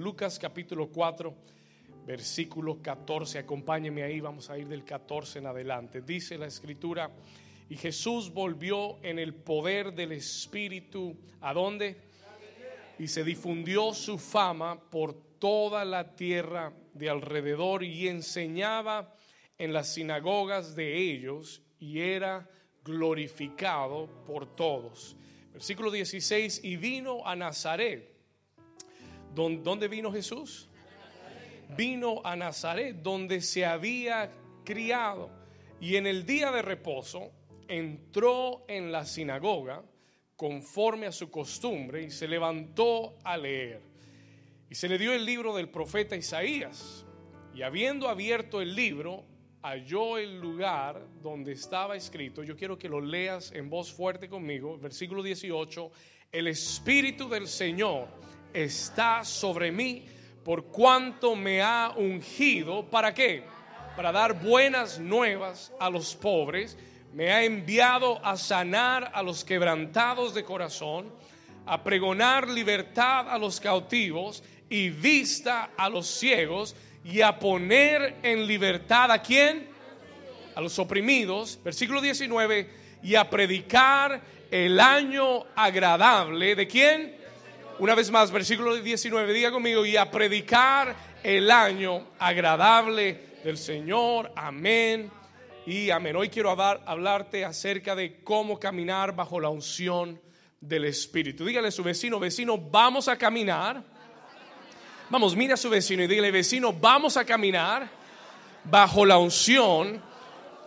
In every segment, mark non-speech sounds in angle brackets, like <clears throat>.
Lucas capítulo 4, versículo 14. Acompáñeme ahí, vamos a ir del 14 en adelante. Dice la escritura, y Jesús volvió en el poder del Espíritu. ¿A dónde? Y se difundió su fama por toda la tierra de alrededor y enseñaba en las sinagogas de ellos y era glorificado por todos. Versículo 16, y vino a Nazaret. ¿Dónde vino Jesús? Vino a Nazaret, donde se había criado. Y en el día de reposo entró en la sinagoga conforme a su costumbre y se levantó a leer. Y se le dio el libro del profeta Isaías. Y habiendo abierto el libro, halló el lugar donde estaba escrito. Yo quiero que lo leas en voz fuerte conmigo. Versículo 18. El Espíritu del Señor está sobre mí por cuanto me ha ungido. ¿Para qué? Para dar buenas nuevas a los pobres. Me ha enviado a sanar a los quebrantados de corazón, a pregonar libertad a los cautivos y vista a los ciegos y a poner en libertad a quién? A los oprimidos. Versículo 19. Y a predicar el año agradable de quién? Una vez más, versículo 19. Diga conmigo. Y a predicar el año agradable del Señor. Amén. Y amén. Hoy quiero hablarte acerca de cómo caminar bajo la unción del Espíritu. Dígale a su vecino, vecino, vamos a caminar Vamos, mira a su vecino y dígale, vecino, vamos a caminar bajo la unción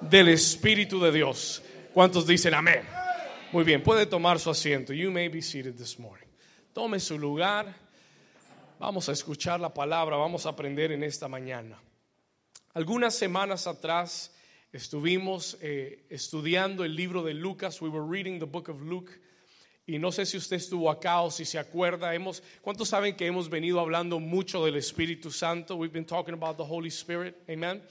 del Espíritu de Dios. ¿Cuántos dicen amén? Muy bien, puede tomar su asiento. You may be seated this morning. Tome su lugar. Vamos a escuchar la palabra, vamos a aprender en esta mañana. Algunas semanas atrás estuvimos eh, estudiando el libro de Lucas. We were reading the book of Luke. Y no sé si usted estuvo acá o si se acuerda, hemos, ¿cuántos saben que hemos venido hablando mucho del Espíritu Santo? We've been talking about the Holy Spirit, amen.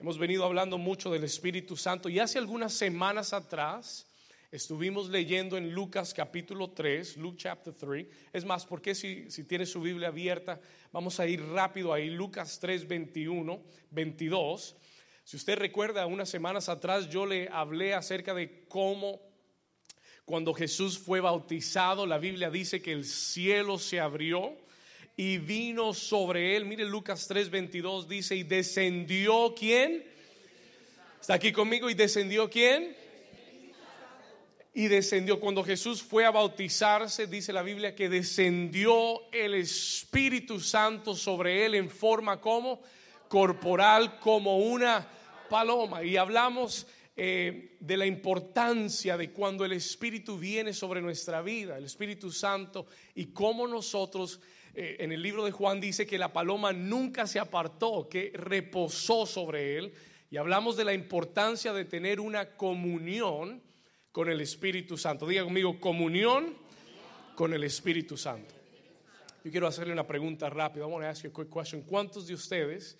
Hemos venido hablando mucho del Espíritu Santo y hace algunas semanas atrás estuvimos leyendo en Lucas capítulo 3, Luke chapter 3. Es más, porque si, si tiene su Biblia abierta, vamos a ir rápido ahí, Lucas 3, 21, 22. Si usted recuerda, unas semanas atrás yo le hablé acerca de cómo cuando Jesús fue bautizado, la Biblia dice que el cielo se abrió y vino sobre él. Mire Lucas 3:22 dice, y descendió quién? ¿Está aquí conmigo? ¿Y descendió quién? Y descendió. Cuando Jesús fue a bautizarse, dice la Biblia que descendió el Espíritu Santo sobre él en forma como corporal, como una paloma. Y hablamos eh, de la importancia de cuando el Espíritu viene sobre nuestra vida, el Espíritu Santo, y cómo nosotros, eh, en el libro de Juan dice que la paloma nunca se apartó, que reposó sobre él, y hablamos de la importancia de tener una comunión con el Espíritu Santo. Diga conmigo, comunión con el Espíritu Santo. Yo quiero hacerle una pregunta rápida. Vamos a hacer a quick question. ¿Cuántos de ustedes,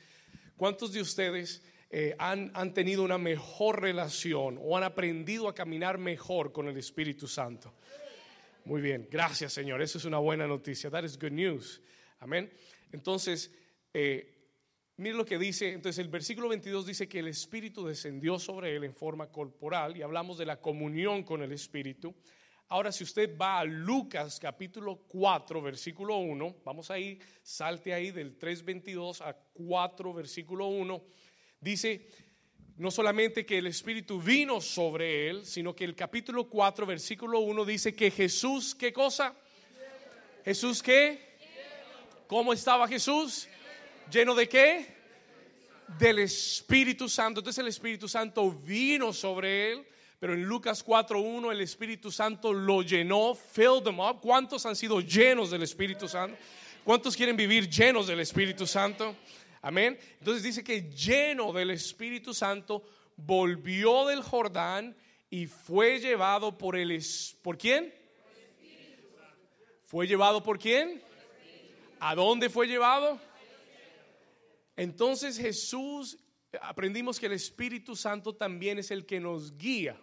cuántos de ustedes eh, han, han, tenido una mejor relación o han aprendido a caminar mejor con el Espíritu Santo. Muy bien, gracias Señor, eso es una buena noticia, that is good news. Amén. Entonces, eh, mire lo que dice, entonces el versículo 22 dice que el Espíritu descendió sobre él en forma corporal y hablamos de la comunión con el Espíritu. Ahora, si usted va a Lucas capítulo 4, versículo 1, vamos a ir, salte ahí del 3.22 a 4, versículo 1 dice no solamente que el Espíritu vino sobre él, sino que el capítulo 4, versículo 1 dice que Jesús, ¿qué cosa? Jesús qué? ¿Cómo estaba Jesús? ¿Lleno de qué? Del Espíritu Santo. Entonces el Espíritu Santo vino sobre él, pero en Lucas 4.1 el Espíritu Santo lo llenó, filled them up. ¿Cuántos han sido llenos del Espíritu Santo? ¿Cuántos quieren vivir llenos del Espíritu Santo? Amén. Entonces dice que lleno del Espíritu Santo volvió del Jordán y fue llevado por el ¿por quién? ¿Fue llevado por quién? ¿A dónde fue llevado? Entonces Jesús aprendimos que el Espíritu Santo también es el que nos guía.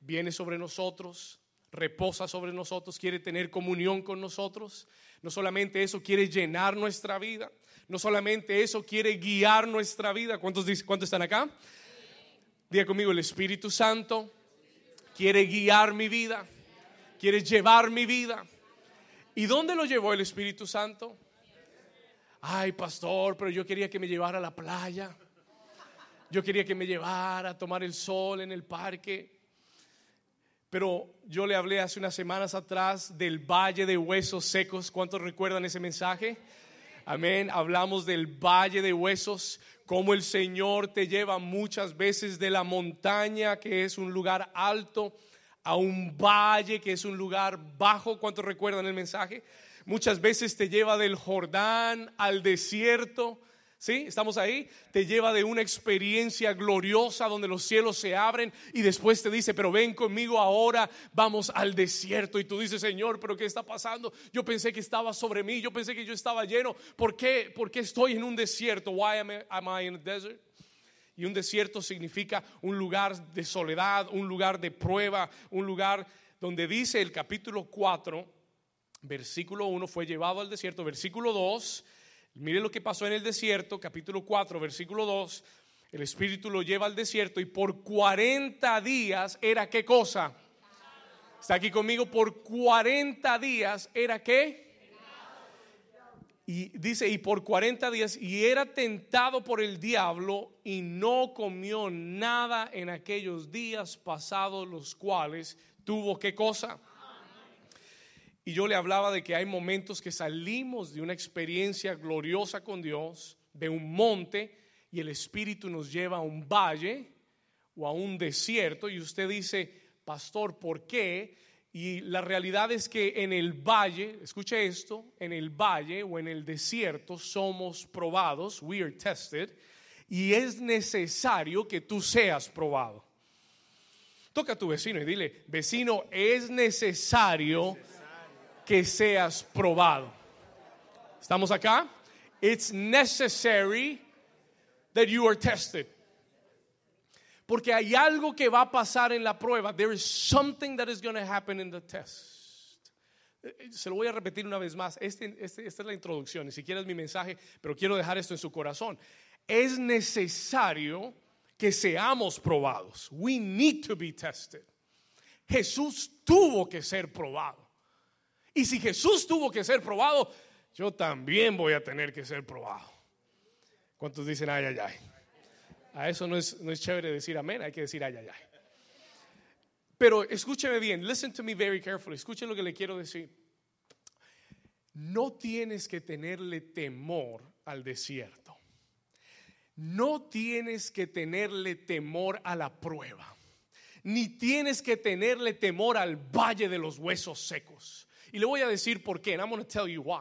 Viene sobre nosotros, reposa sobre nosotros, quiere tener comunión con nosotros. No solamente eso, quiere llenar nuestra vida. No solamente eso, quiere guiar nuestra vida. ¿Cuántos, cuántos están acá? Diga conmigo, el Espíritu Santo quiere guiar mi vida, quiere llevar mi vida. ¿Y dónde lo llevó el Espíritu Santo? Ay, pastor, pero yo quería que me llevara a la playa. Yo quería que me llevara a tomar el sol en el parque. Pero yo le hablé hace unas semanas atrás del valle de huesos secos. ¿Cuántos recuerdan ese mensaje? Amén. Hablamos del valle de huesos, como el Señor te lleva muchas veces de la montaña, que es un lugar alto, a un valle, que es un lugar bajo. ¿Cuántos recuerdan el mensaje? Muchas veces te lleva del Jordán al desierto. ¿Sí? ¿Estamos ahí? Te lleva de una experiencia gloriosa donde los cielos se abren y después te dice, pero ven conmigo ahora, vamos al desierto. Y tú dices, Señor, pero ¿qué está pasando? Yo pensé que estaba sobre mí, yo pensé que yo estaba lleno. ¿Por qué, ¿Por qué estoy en un desierto? Why am I, am I in a desert? Y un desierto significa un lugar de soledad, un lugar de prueba, un lugar donde dice el capítulo 4, versículo 1, fue llevado al desierto, versículo 2 Mire lo que pasó en el desierto, capítulo 4, versículo 2. El Espíritu lo lleva al desierto y por 40 días era qué cosa. Está aquí conmigo, por 40 días era qué. Y dice, y por 40 días, y era tentado por el diablo y no comió nada en aquellos días pasados, los cuales tuvo qué cosa y yo le hablaba de que hay momentos que salimos de una experiencia gloriosa con Dios, de un monte, y el Espíritu nos lleva a un valle o a un desierto. Y usted dice, pastor, ¿por qué? Y la realidad es que en el valle, escuche esto, en el valle o en el desierto somos probados, we are tested, y es necesario que tú seas probado. Toca a tu vecino y dile, vecino, es necesario que seas probado. ¿Estamos acá? It's necessary that you are tested. Porque hay algo que va a pasar en la prueba. There is something that is going to happen in the test. Eh, eh, se lo voy a repetir una vez más. Este, este, esta es la introducción. Ni siquiera es mi mensaje, pero quiero dejar esto en su corazón. Es necesario que seamos probados. We need to be tested. Jesús tuvo que ser probado. Y si Jesús tuvo que ser probado, yo también voy a tener que ser probado. ¿Cuántos dicen ay, ay, ay? A eso no es, no es chévere decir amén, hay que decir ay, ay, ay. Pero escúcheme bien, listen to me very carefully, escuchen lo que le quiero decir. No tienes que tenerle temor al desierto. No tienes que tenerle temor a la prueba. Ni tienes que tenerle temor al valle de los huesos secos. Y le voy a decir por qué. And I'm going to tell you why.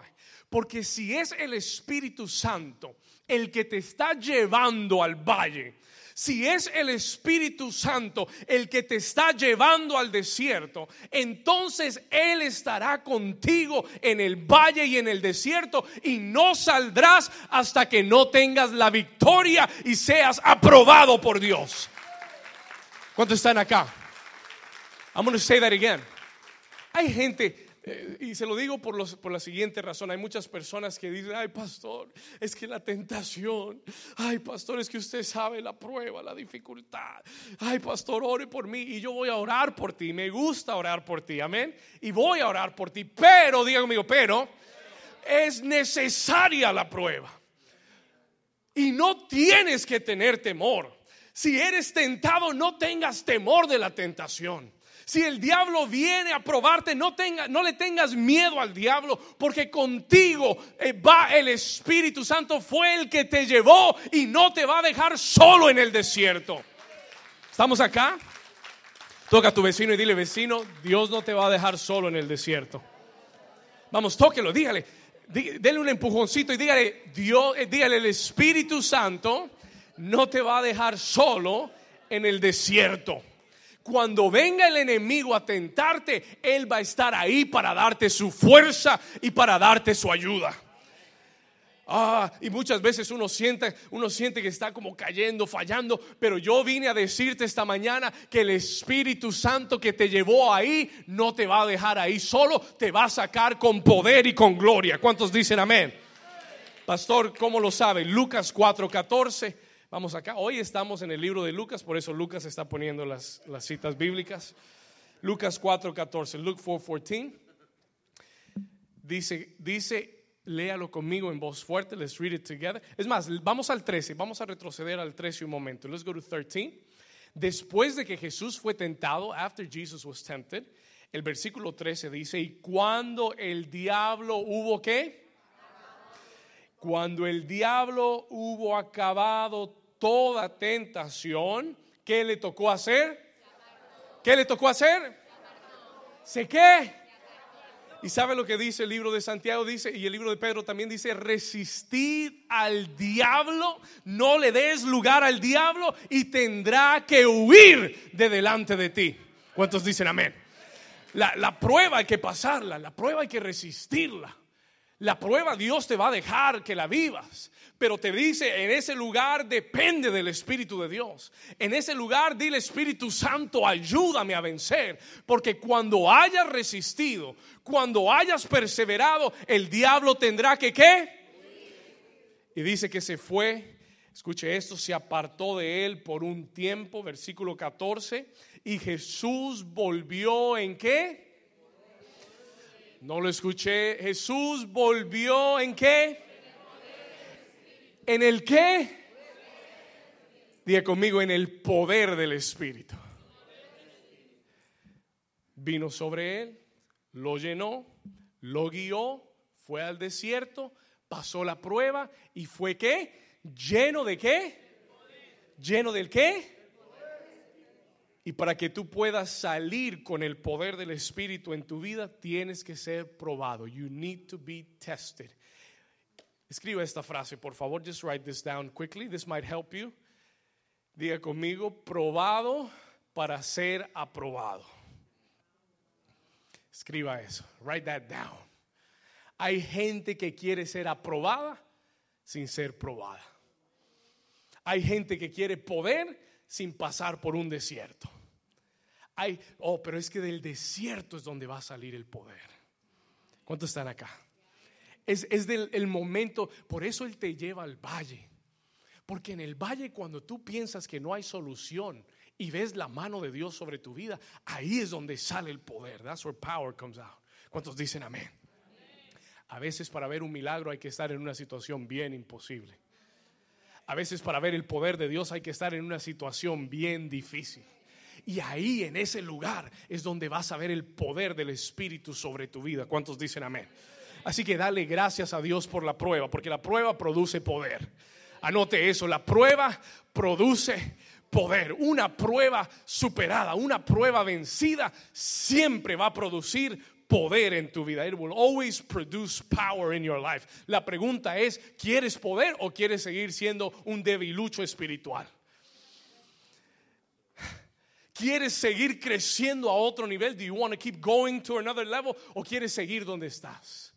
Porque si es el Espíritu Santo el que te está llevando al valle, si es el Espíritu Santo el que te está llevando al desierto, entonces Él estará contigo en el valle y en el desierto y no saldrás hasta que no tengas la victoria y seas aprobado por Dios. ¿Cuántos están acá? I'm going to say that again. Hay gente, eh, y se lo digo por, los, por la siguiente razón. Hay muchas personas que dicen, ay pastor, es que la tentación, ay pastor, es que usted sabe la prueba, la dificultad. Ay pastor, ore por mí y yo voy a orar por ti. Me gusta orar por ti, amén. Y voy a orar por ti. Pero, diga conmigo, pero es necesaria la prueba. Y no tienes que tener temor. Si eres tentado, no tengas temor de la tentación. Si el diablo viene a probarte, no, tenga, no le tengas miedo al diablo, porque contigo eh, va el Espíritu Santo, fue el que te llevó y no te va a dejar solo en el desierto. ¿Estamos acá? Toca a tu vecino y dile, vecino, Dios no te va a dejar solo en el desierto. Vamos, tóquelo, dígale, déle un empujoncito y dígale, Dios, eh, dígale, el Espíritu Santo no te va a dejar solo en el desierto cuando venga el enemigo a tentarte, Él va a estar ahí para darte su fuerza y para darte su ayuda. Ah, y muchas veces uno siente, uno siente que está como cayendo, fallando, pero yo vine a decirte esta mañana que el Espíritu Santo que te llevó ahí no te va a dejar ahí, solo te va a sacar con poder y con gloria. ¿Cuántos dicen amén? Pastor, ¿cómo lo sabe? Lucas 4:14. Vamos acá. Hoy estamos en el libro de Lucas, por eso Lucas está poniendo las, las citas bíblicas. Lucas 4:14, Luke 4:14. Dice, dice léalo conmigo en voz fuerte. Let's read it together. Es más, vamos al 13. Vamos a retroceder al 13 un momento. Let's go to 13. Después de que Jesús fue tentado, after Jesus was tempted, el versículo 13 dice, y cuando el diablo hubo qué? Cuando el diablo hubo acabado toda tentación, ¿qué le tocó hacer? ¿Qué le tocó hacer? ¿Se qué? Y sabe lo que dice el libro de Santiago, dice, y el libro de Pedro también dice, resistir al diablo, no le des lugar al diablo y tendrá que huir de delante de ti. ¿Cuántos dicen amén? La, la prueba hay que pasarla, la prueba hay que resistirla. La prueba Dios te va a dejar que la vivas. Pero te dice, en ese lugar depende del Espíritu de Dios. En ese lugar dile Espíritu Santo, ayúdame a vencer. Porque cuando hayas resistido, cuando hayas perseverado, el diablo tendrá que qué. Y dice que se fue, escuche esto, se apartó de él por un tiempo, versículo 14. Y Jesús volvió en qué? No lo escuché. Jesús volvió en qué? ¿En el qué? Diga conmigo, en el poder del Espíritu. Vino sobre él, lo llenó, lo guió, fue al desierto, pasó la prueba y fue qué? Lleno de qué? Lleno del qué? Y para que tú puedas salir con el poder del Espíritu en tu vida, tienes que ser probado. You need to be tested. Escriba esta frase, por favor. Just write this down quickly. This might help you. Diga conmigo, probado para ser aprobado. Escriba eso. Write that down. Hay gente que quiere ser aprobada sin ser probada. Hay gente que quiere poder sin pasar por un desierto. Hay, oh, pero es que del desierto es donde va a salir el poder. ¿Cuántos están acá? Es, del el momento, por eso Él te lleva al valle. Porque en el valle cuando tú piensas que no hay solución y ves la mano de Dios sobre tu vida, ahí es donde sale el poder. That's where power comes out. ¿Cuántos dicen amén? A veces para ver un milagro hay que estar en una situación bien imposible. A veces para ver el poder de Dios hay que estar en una situación bien difícil. Y ahí en ese lugar es donde vas a ver el poder del Espíritu sobre tu vida. ¿Cuántos dicen amén? Así que dale gracias a Dios por la prueba, porque la prueba produce poder. Anote eso, la prueba produce poder. Una prueba superada, una prueba vencida, siempre va a producir poder en tu vida. It will always produce power in your life. La pregunta es, ¿quieres poder o quieres seguir siendo un debilucho espiritual? ¿Quieres seguir creciendo a otro nivel? Do you want to keep going to another level o quieres seguir donde estás?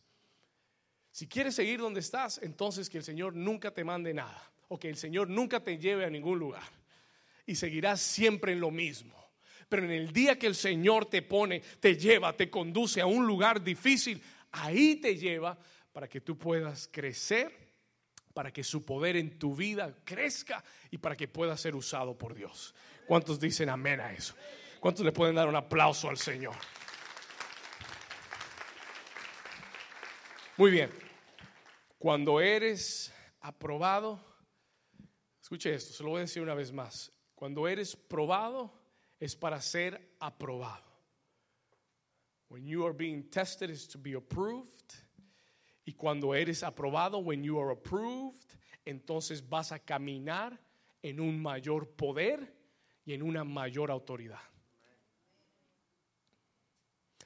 Si quieres seguir donde estás, entonces que el Señor nunca te mande nada o que el Señor nunca te lleve a ningún lugar y seguirás siempre en lo mismo. Pero en el día que el Señor te pone, te lleva, te conduce a un lugar difícil, ahí te lleva para que tú puedas crecer, para que su poder en tu vida crezca y para que pueda ser usado por Dios. ¿Cuántos dicen amén a eso? ¿Cuántos le pueden dar un aplauso al Señor? Muy bien. Cuando eres aprobado, escuche esto, se lo voy a decir una vez más. Cuando eres probado es para ser aprobado. When you are being tested is to be approved. Y cuando eres aprobado, when you are approved, entonces vas a caminar en un mayor poder y en una mayor autoridad.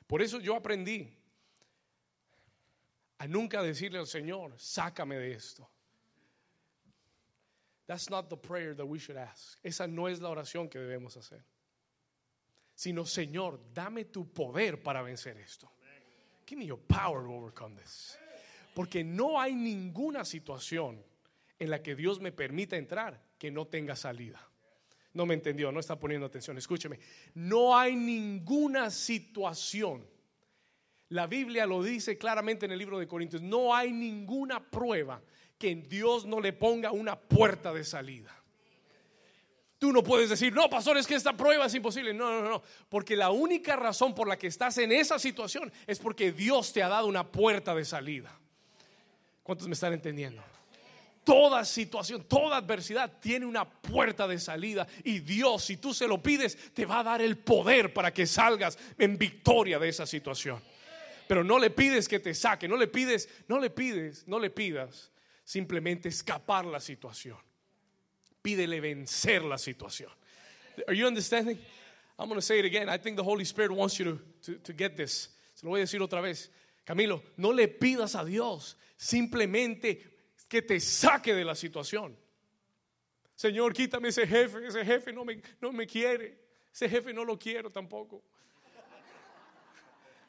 Por eso yo aprendí a nunca decirle al Señor, sácame de esto. That's not the prayer that we should ask. Esa no es la oración que debemos hacer. Sino, Señor, dame tu poder para vencer esto. Give me your power to overcome this. Porque no hay ninguna situación en la que Dios me permita entrar que no tenga salida. No me entendió, no está poniendo atención. Escúcheme, no hay ninguna situación. La Biblia lo dice claramente en el libro de Corintios. No hay ninguna prueba que Dios no le ponga una puerta de salida. Tú no puedes decir, no, pastor, es que esta prueba es imposible. No, no, no. Porque la única razón por la que estás en esa situación es porque Dios te ha dado una puerta de salida. ¿Cuántos me están entendiendo? Toda situación, toda adversidad tiene una puerta de salida y Dios, si tú se lo pides, te va a dar el poder para que salgas en victoria de esa situación. Pero no le pides que te saque, no le pides, no le pides, no le pidas simplemente escapar la situación. Pídele vencer la situación. Are you understanding? I'm going to say it again. I think the Holy Spirit wants you to, to, to get this. Se lo voy a decir otra vez. Camilo, no le pidas a Dios simplemente que te saque de la situación. Señor, quítame ese jefe, ese jefe no me, no me quiere, ese jefe no lo quiero tampoco.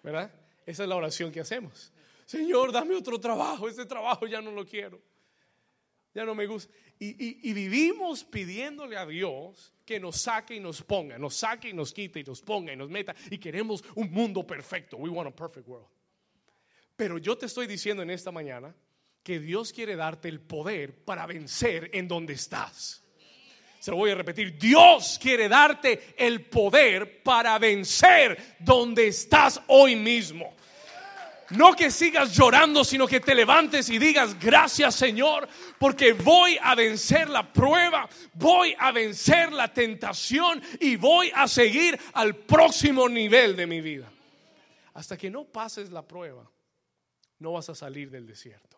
¿Verdad? Esa es la oración que hacemos. Señor, dame otro trabajo, este trabajo ya no lo quiero. Ya no me gusta. Y, y, vivimos pidiéndole a Dios que nos saque y nos ponga, nos saque y nos quite y nos ponga y nos meta. Y queremos un mundo perfecto. We want a perfect world. Pero yo te estoy diciendo en esta mañana que Dios quiere darte el poder para vencer en donde estás. Se lo voy a repetir, Dios quiere darte el poder para vencer donde estás hoy mismo. No que sigas llorando, sino que te levantes y digas, gracias Señor, porque voy a vencer la prueba, voy a vencer la tentación y voy a seguir al próximo nivel de mi vida. Hasta que no pases la prueba, no vas a salir del desierto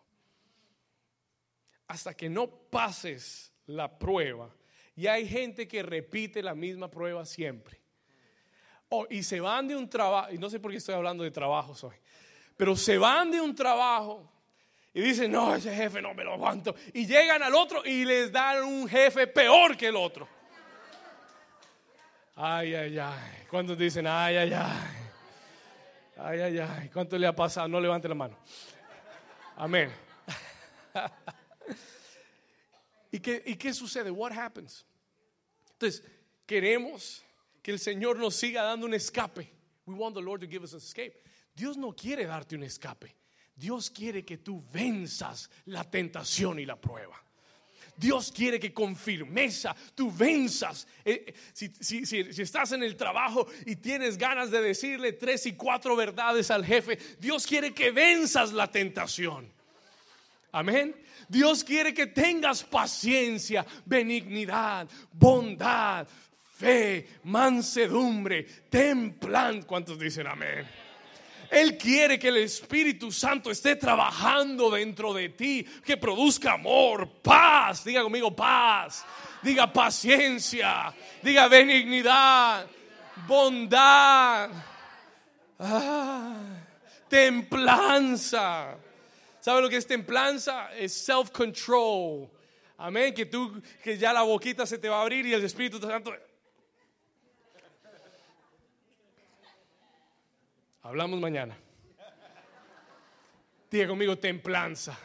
hasta que no pases la prueba. Y hay gente que repite la misma prueba siempre. Oh, y se van de un trabajo, y no sé por qué estoy hablando de trabajos hoy, pero se van de un trabajo y dicen, no, ese jefe no me lo aguanto. Y llegan al otro y les dan un jefe peor que el otro. Ay, ay, ay. ¿Cuántos dicen, ay, ay, ay? Ay, ay, ay. ¿Cuánto le ha pasado? No levante la mano. Amén. <laughs> ¿Y qué, ¿Y qué sucede? What happens? Entonces, queremos que el Señor nos siga dando un escape. We want the Lord to give us an escape. Dios no quiere darte un escape. Dios quiere que tú venzas la tentación y la prueba. Dios quiere que con firmeza tú venzas. Eh, si, si, si, si, estás en el trabajo y tienes ganas de decirle tres y cuatro verdades al jefe, Dios quiere que venzas la tentación. Amén. Dios quiere que tengas paciencia, benignidad, bondad, fe, mansedumbre, templanza. ¿Cuántos dicen amén? Él quiere que el Espíritu Santo esté trabajando dentro de ti, que produzca amor, paz. Diga conmigo paz. Diga paciencia. Diga benignidad, bondad, ah, templanza. ¿Sabe lo que es templanza? Es self-control. Amén. Que tú, que ya la boquita se te va a abrir y el Espíritu Santo. Hablamos mañana. Diga conmigo templanza.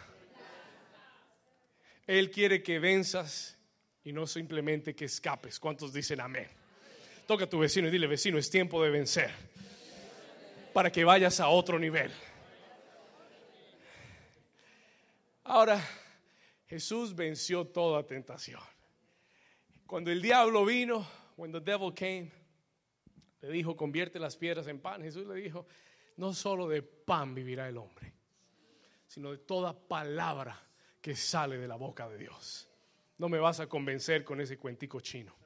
Él quiere que venzas y no simplemente que escapes. ¿Cuántos dicen amén? Toca a tu vecino y dile, vecino, es tiempo de vencer. Para que vayas a otro nivel. Ahora, Jesús venció toda tentación. Cuando el diablo vino, when the devil came, le dijo, convierte las piedras en pan. Jesús le dijo, no solo de pan vivirá el hombre, sino de toda palabra que sale de la boca de Dios. No me vas a convencer con ese cuentico chino.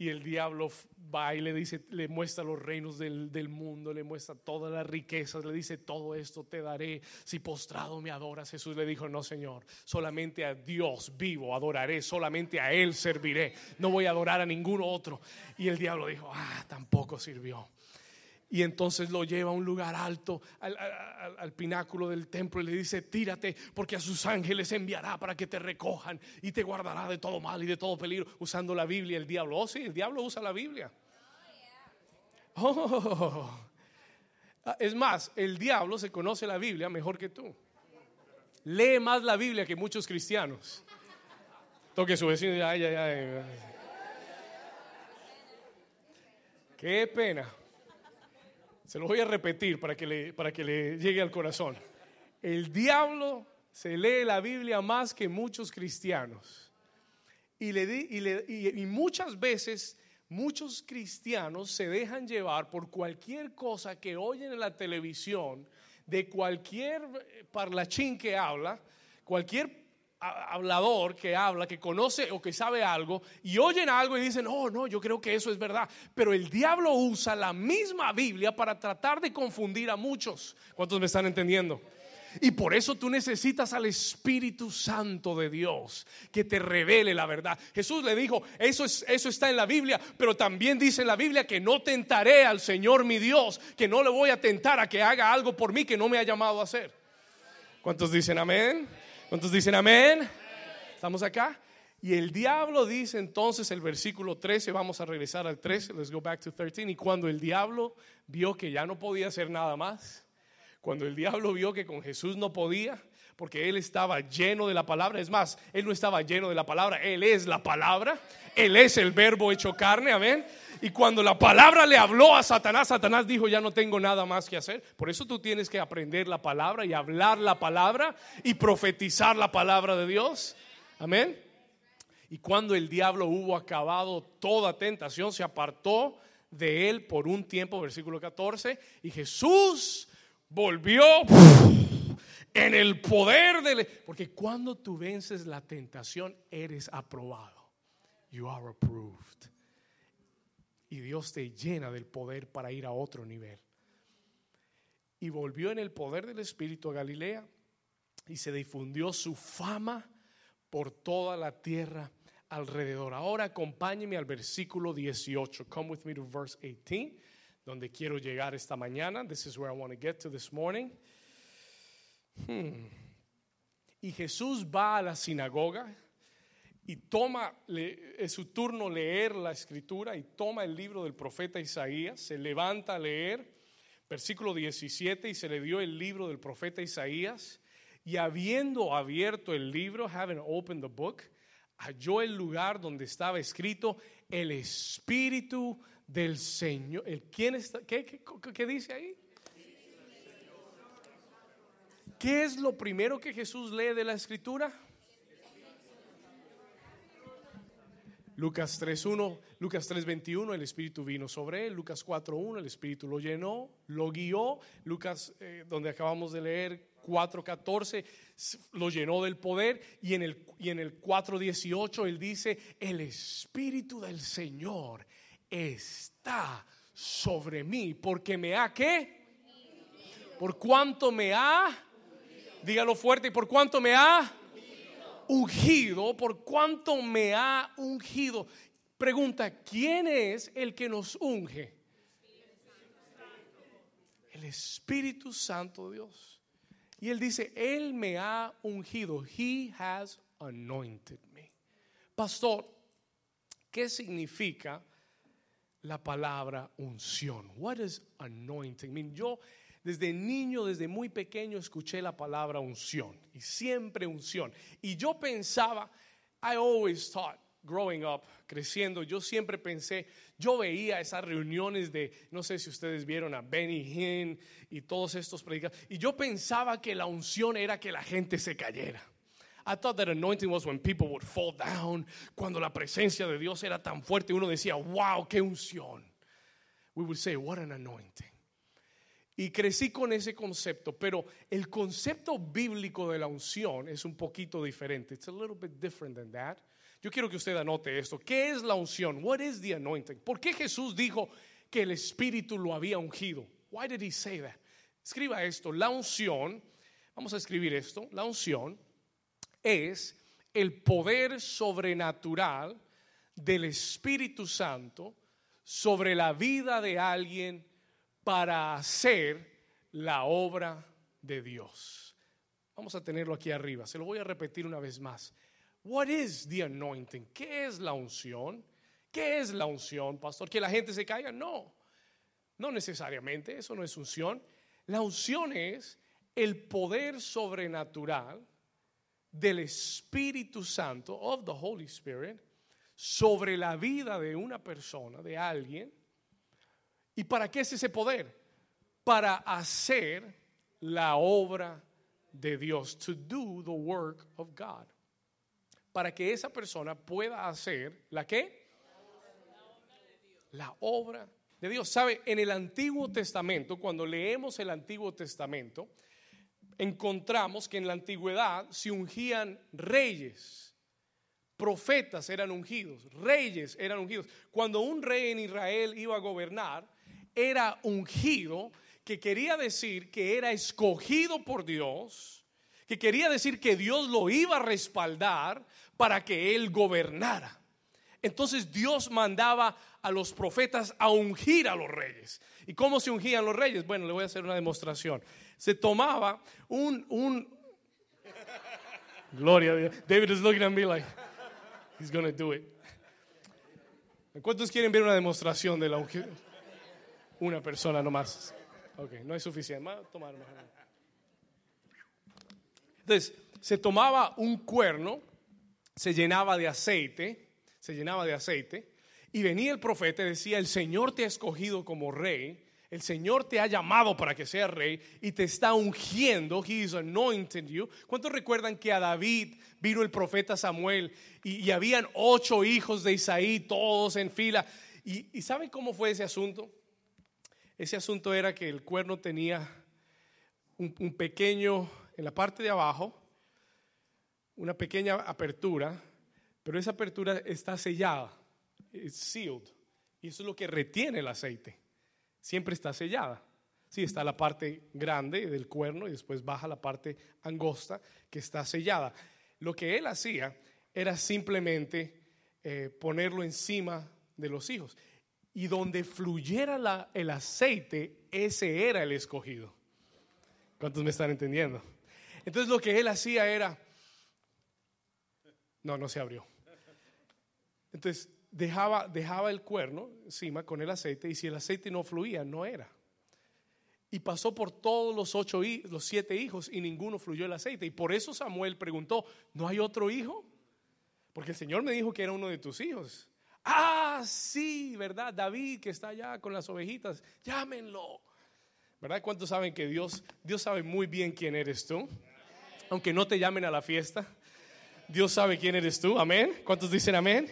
Y el diablo va y le dice, le muestra los reinos del, del, mundo, le muestra todas las riquezas, le dice, todo esto te daré si postrado me adoras. Jesús le dijo, no Señor, solamente a Dios vivo adoraré, solamente a Él serviré, no voy a adorar a ningún otro. Y el diablo dijo, ah, tampoco sirvió. Y entonces lo lleva a un lugar alto, al, pináculo del templo, y le dice, tírate, porque a sus ángeles enviará para que te recojan y te guardará de todo mal y de todo peligro, usando la Biblia el diablo. Oh, sí, el diablo usa la Biblia. Oh, Ah, Es más, el diablo se conoce la Biblia mejor que tú. Lee más la Biblia que muchos cristianos. Toque su vecino ay, ay, ay. Qué pena. Se lo voy a repetir para que le, para que le llegue al corazón. El diablo se lee la Biblia más que muchos cristianos. Y, le y, le- y- y muchas veces muchos cristianos se dejan llevar por cualquier cosa que oyen en la televisión, de cualquier eh, parlachín que habla, cualquier hablador que habla, que conoce o que sabe algo, y oyen algo y dicen, oh, no, yo creo que eso es verdad. Pero el diablo usa la misma Biblia para tratar de confundir a muchos. ¿Cuántos me están entendiendo? Y por eso tú necesitas al Espíritu Santo de Dios que te revele la verdad. Jesús le dijo, eso, es, eso está en la Biblia, pero también dice en la Biblia que no tentaré al Señor mi Dios, que no le voy a tentar a que haga algo por mí que no me ha llamado a hacer. ¿Cuántos dicen amén? ¿Cuántos dicen amén? ¿Estamos acá? Y el diablo dice entonces el versículo 13, vamos a regresar al 13, let's go back to 13, y cuando el diablo vio que ya no podía hacer nada más, cuando el diablo vio que con Jesús no podía, porque él estaba lleno de la palabra, es más, él no estaba lleno de la palabra, él es la palabra, él es el verbo hecho carne, amén. Y cuando la palabra le habló a Satanás, Satanás dijo, ya no tengo nada más que hacer. Por eso tú tienes que aprender la palabra y hablar la palabra y profetizar la palabra de Dios. Amén. Y cuando el diablo hubo acabado toda tentación, se apartó de él por un tiempo, versículo 14, y Jesús volvió en el poder del... Porque cuando tú vences la tentación, eres aprobado. You are approved. Y Dios te llena del poder para ir a otro nivel. Y volvió en el poder del Espíritu a Galilea y se difundió su fama por toda la tierra alrededor. Ahora acompáñeme al versículo 18. Come with me to verse 18, donde quiero llegar esta mañana. This is where I want to get to this morning. Hmm. Y Jesús va a la sinagoga y toma, es su turno leer la escritura y toma el libro del profeta Isaías, se levanta a leer, versículo 17, y se le dio el libro del profeta Isaías, y habiendo abierto el libro, having opened the book, halló el lugar donde estaba escrito el Espíritu del Señor. ¿El, ¿quién está, qué, qué- qué dice ahí? ¿Qué es lo primero que Jesús lee de la escritura? Lucas 3.1, Lucas 3.21, el Espíritu vino sobre él. Lucas 4.1, el Espíritu lo llenó, lo guió. Lucas, eh, donde acabamos de leer, 4.14, s- lo llenó del poder. Y en el, y en el 4.18 él dice, el Espíritu del Señor está sobre mí, porque me ha, ¿qué? Por cuanto me ha, dígalo fuerte, y por cuanto me ha ungido, por cuanto me ha ungido. Pregunta, ¿quién es el que nos unge? El Espíritu Santo de Dios. Y él dice, Él me ha ungido. He has anointed me. Pastor, ¿qué significa la palabra unción? What is anointing? Mean, yo desde niño, desde muy pequeño, escuché la palabra unción y siempre unción. Y yo pensaba, I always thought, growing up, creciendo, yo siempre pensé, yo veía esas reuniones de, no sé si ustedes vieron a Benny Hinn y todos estos predicadores, y yo pensaba que la unción era que la gente se cayera. I thought that anointing was when people would fall down, cuando la presencia de Dios era tan fuerte, uno decía, wow, qué unción. We would say, what an anointing. Y crecí con ese concepto, pero el concepto bíblico de la unción es un poquito diferente. It's a little bit different than that. Yo quiero que usted anote esto. ¿Qué es la unción? What is the anointing? ¿Por qué Jesús dijo que el Espíritu lo había ungido? Why did he say that? Escriba esto. La unción, vamos a escribir esto. La unción es el poder sobrenatural del Espíritu Santo sobre la vida de alguien para hacer la obra de Dios. Vamos a tenerlo aquí arriba. Se lo voy a repetir una vez más. What is the anointing? ¿Qué es la unción? ¿Qué es la unción, pastor? ¿Que la gente se caiga? No. No necesariamente, eso no es unción. La unción es el poder sobrenatural del Espíritu Santo, of the Holy Spirit, sobre la vida de una persona, de alguien. ¿Y para qué es ese poder? Para hacer la obra de Dios, to do the work of God. Para que esa persona pueda hacer la qué? La obra de Dios. ¿Sabe? En el Antiguo Testamento, cuando leemos el Antiguo Testamento, encontramos que en la antigüedad se ungían reyes, profetas eran ungidos, reyes eran ungidos. Cuando un rey en Israel iba a gobernar, era ungido, que quería decir que era escogido por Dios, que quería decir que Dios lo iba a respaldar para que él gobernara. Entonces Dios mandaba a los profetas a ungir a los reyes. ¿Y cómo se ungían los reyes? Bueno, le voy a hacer una demostración. Se tomaba un, un Gloria a Dios. David is looking at me like he's going to do it. ¿Cuántos quieren ver una demostración de la ungida? Una persona nomás. Ok, no es suficiente. tomar Entonces, se tomaba un cuerno, se llenaba de aceite, se llenaba de aceite, y venía el profeta y decía, el Señor te ha escogido como rey, el Señor te ha llamado para que seas rey y te está ungiendo, he is you. ¿Cuántos recuerdan que a David vino el profeta Samuel y, habían ocho hijos de Isaí, todos en fila? ¿Y, saben cómo fue ese asunto? Ese asunto era que el cuerno tenía un, pequeño, en la parte de abajo, una pequeña apertura, pero esa apertura está sellada it's sealed. Y eso es lo que retiene el aceite. Siempre está sellada. Sí, está la parte grande del cuerno y después baja la parte angosta que está sellada. Lo que él hacía era simplemente eh, ponerlo encima de los hijos. Y donde fluyera el aceite, ese era el escogido. ¿Cuántos me están entendiendo? Entonces lo que él hacía era... No, no se abrió. Entonces dejaba, dejaba el cuerno encima con el aceite y si el aceite no fluía, no era. Y pasó por todos los ocho, los siete hijos y ninguno fluyó el aceite. Y por eso Samuel preguntó, ¿no hay otro hijo? Porque el Señor me dijo que era uno de tus hijos. Ah, sí, ¿verdad? David que está allá con las ovejitas, llámenlo. ¿Verdad? ¿Cuántos saben que Dios, Dios sabe muy bien quién eres tú? Aunque no te llamen a la fiesta, Dios sabe quién eres tú. Amén. ¿Cuántos dicen amén?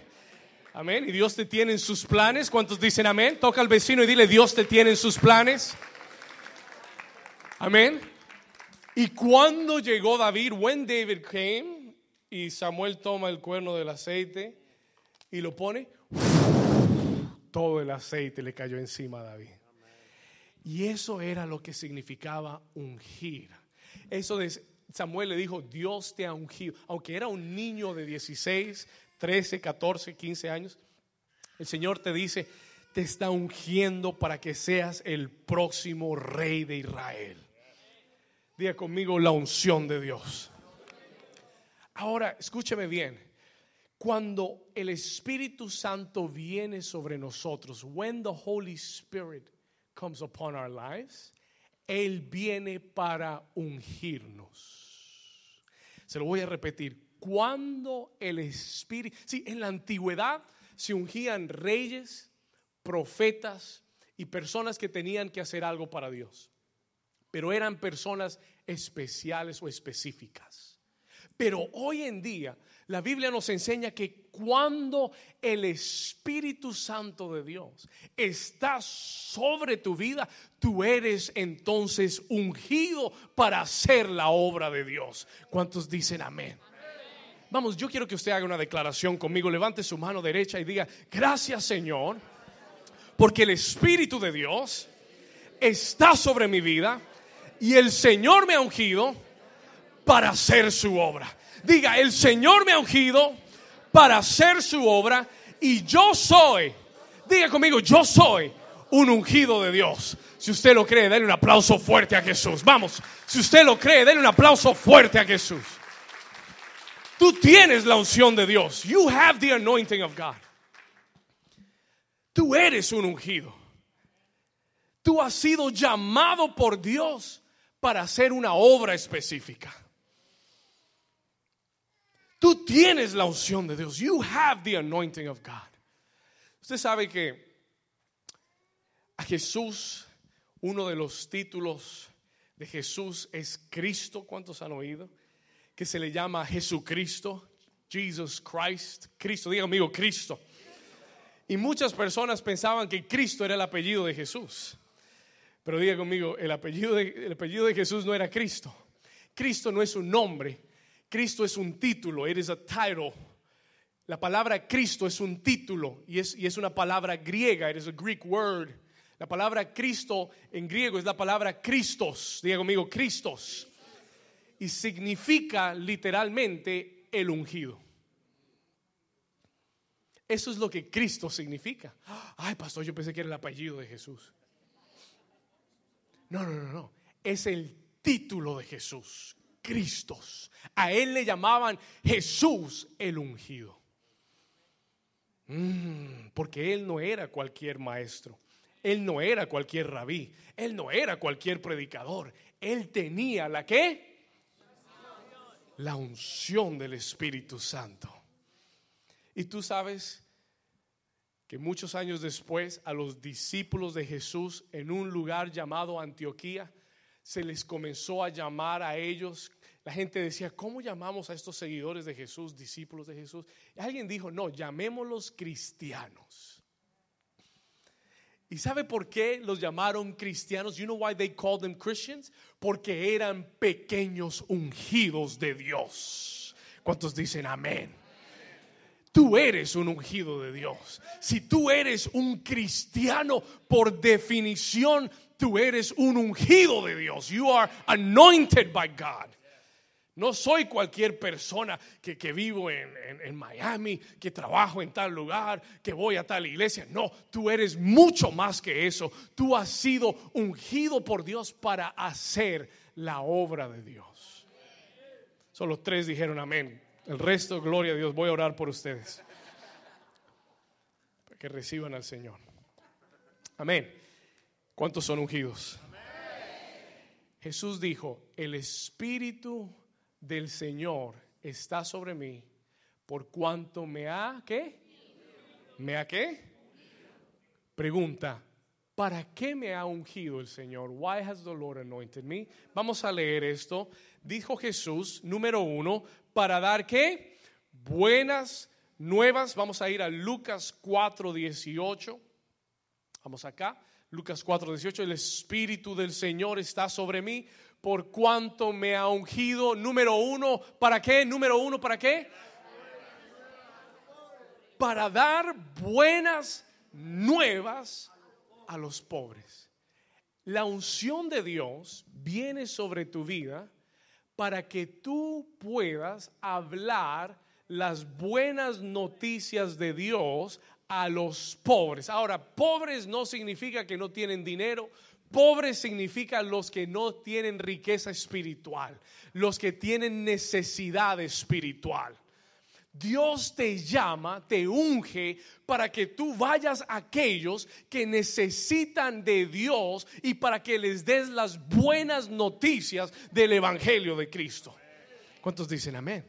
Amén. Y Dios te tiene en sus planes. ¿Cuántos dicen amén? Toca al vecino y dile, Dios te tiene en sus planes. Amén. Y cuando llegó David, when David came, y Samuel toma el cuerno del aceite y lo pone, todo el aceite le cayó encima a David. Y eso era lo que significaba ungir. Eso de Samuel le dijo, Dios te ha ungido. Aunque era un niño de 16, 13, 14, 15 años, el Señor te dice, te está ungiendo para que seas el próximo rey de Israel. Diga conmigo la unción de Dios. Ahora, escúcheme bien. Cuando el Espíritu Santo viene sobre nosotros, when the Holy Spirit comes upon our lives, Él viene para ungirnos. Se lo voy a repetir cuando el Espíritu, sí, en la antigüedad se ungían reyes, profetas y personas que tenían que hacer algo para Dios, pero eran personas especiales o específicas. Pero hoy en día la Biblia nos enseña que cuando el Espíritu Santo de Dios está sobre tu vida, tú eres entonces ungido para hacer la obra de Dios. ¿Cuántos dicen amén? Vamos, yo quiero que usted haga una declaración conmigo. Levante su mano derecha y diga, gracias Señor, porque el Espíritu de Dios está sobre mi vida y el Señor me ha ungido para hacer su obra. Diga, el Señor me ha ungido para hacer su obra y yo soy, diga conmigo, yo soy un ungido de Dios. Si usted lo cree, denle un aplauso fuerte a Jesús. Vamos, si usted lo cree, denle un aplauso fuerte a Jesús. Tú tienes la unción de Dios. You have the anointing of God. Tú eres un ungido. Tú has sido llamado por Dios para hacer una obra específica. Tú tienes la unción de Dios. You have the anointing of God. Usted sabe que a Jesús, uno de los títulos de Jesús es Cristo. ¿Cuántos han oído? Que se le llama Jesucristo, Jesus Christ. Cristo, diga amigo, Cristo. Y muchas personas pensaban que Cristo era el apellido de Jesús. Pero diga conmigo, el apellido de, el apellido de Jesús no era Cristo. Cristo no es un nombre. Cristo es un título. It is a title. La palabra Cristo es un título y es, y es una palabra griega. It is a Greek word. La palabra Cristo en griego es la palabra Christos. Diga conmigo, Christos. Y significa literalmente el ungido. Eso es lo que Cristo significa. Ay, pastor, yo pensé que era el apellido de Jesús. No, no, no, no. Es el título de Jesús, Cristos. A él le llamaban Jesús el ungido. Mm, porque él no era cualquier maestro. Él no era cualquier rabí. Él no era cualquier predicador. Él tenía la qué? La unción del Espíritu Santo. Y tú sabes que muchos años después a los discípulos de Jesús en un lugar llamado Antioquía se les comenzó a llamar a ellos. La gente decía, ¿cómo llamamos a estos seguidores de Jesús, discípulos de Jesús? Y alguien dijo, no, llamémoslos cristianos. ¿Y sabe por qué los llamaron cristianos? You know why they called them Christians? Porque eran pequeños ungidos de Dios. ¿Cuántos dicen amén? Tú eres un ungido de Dios. Si tú eres un cristiano, por definición, tú eres un ungido de Dios. You are anointed by God. No soy cualquier persona que, vivo en, en, Miami, que trabajo en tal lugar, que voy a tal iglesia. No, tú eres mucho más que eso. Tú has sido ungido por Dios para hacer la obra de Dios. Solo tres dijeron amén. El resto, gloria a Dios. Voy a orar por ustedes. Para que reciban al Señor. Amén. ¿Cuántos son ungidos? Jesús dijo, el Espíritu del Señor está sobre mí por cuanto me ha, ¿qué? ¿Me ha qué? Pregunta, ¿para qué me ha ungido el Señor? Why has the Lord anointed me? Vamos a leer esto. Dijo Jesús, número uno, para dar qué? Buenas nuevas. Vamos a ir a Lucas 4, 18. Vamos acá. Lucas 4, 18. El Espíritu del Señor está sobre mí por cuanto me ha ungido. Número uno, ¿para qué? Número uno, ¿para qué? Para dar buenas nuevas a los pobres. La unción de Dios viene sobre tu vida para que tú puedas hablar las buenas noticias de Dios a los pobres. Ahora, pobres no significa que no tienen dinero, pobres significa los que no tienen riqueza espiritual, los que tienen necesidad espiritual. Dios te llama, te unge para que tú vayas a aquellos que necesitan de Dios y para que les des las buenas noticias del Evangelio de Cristo. ¿Cuántos dicen amén?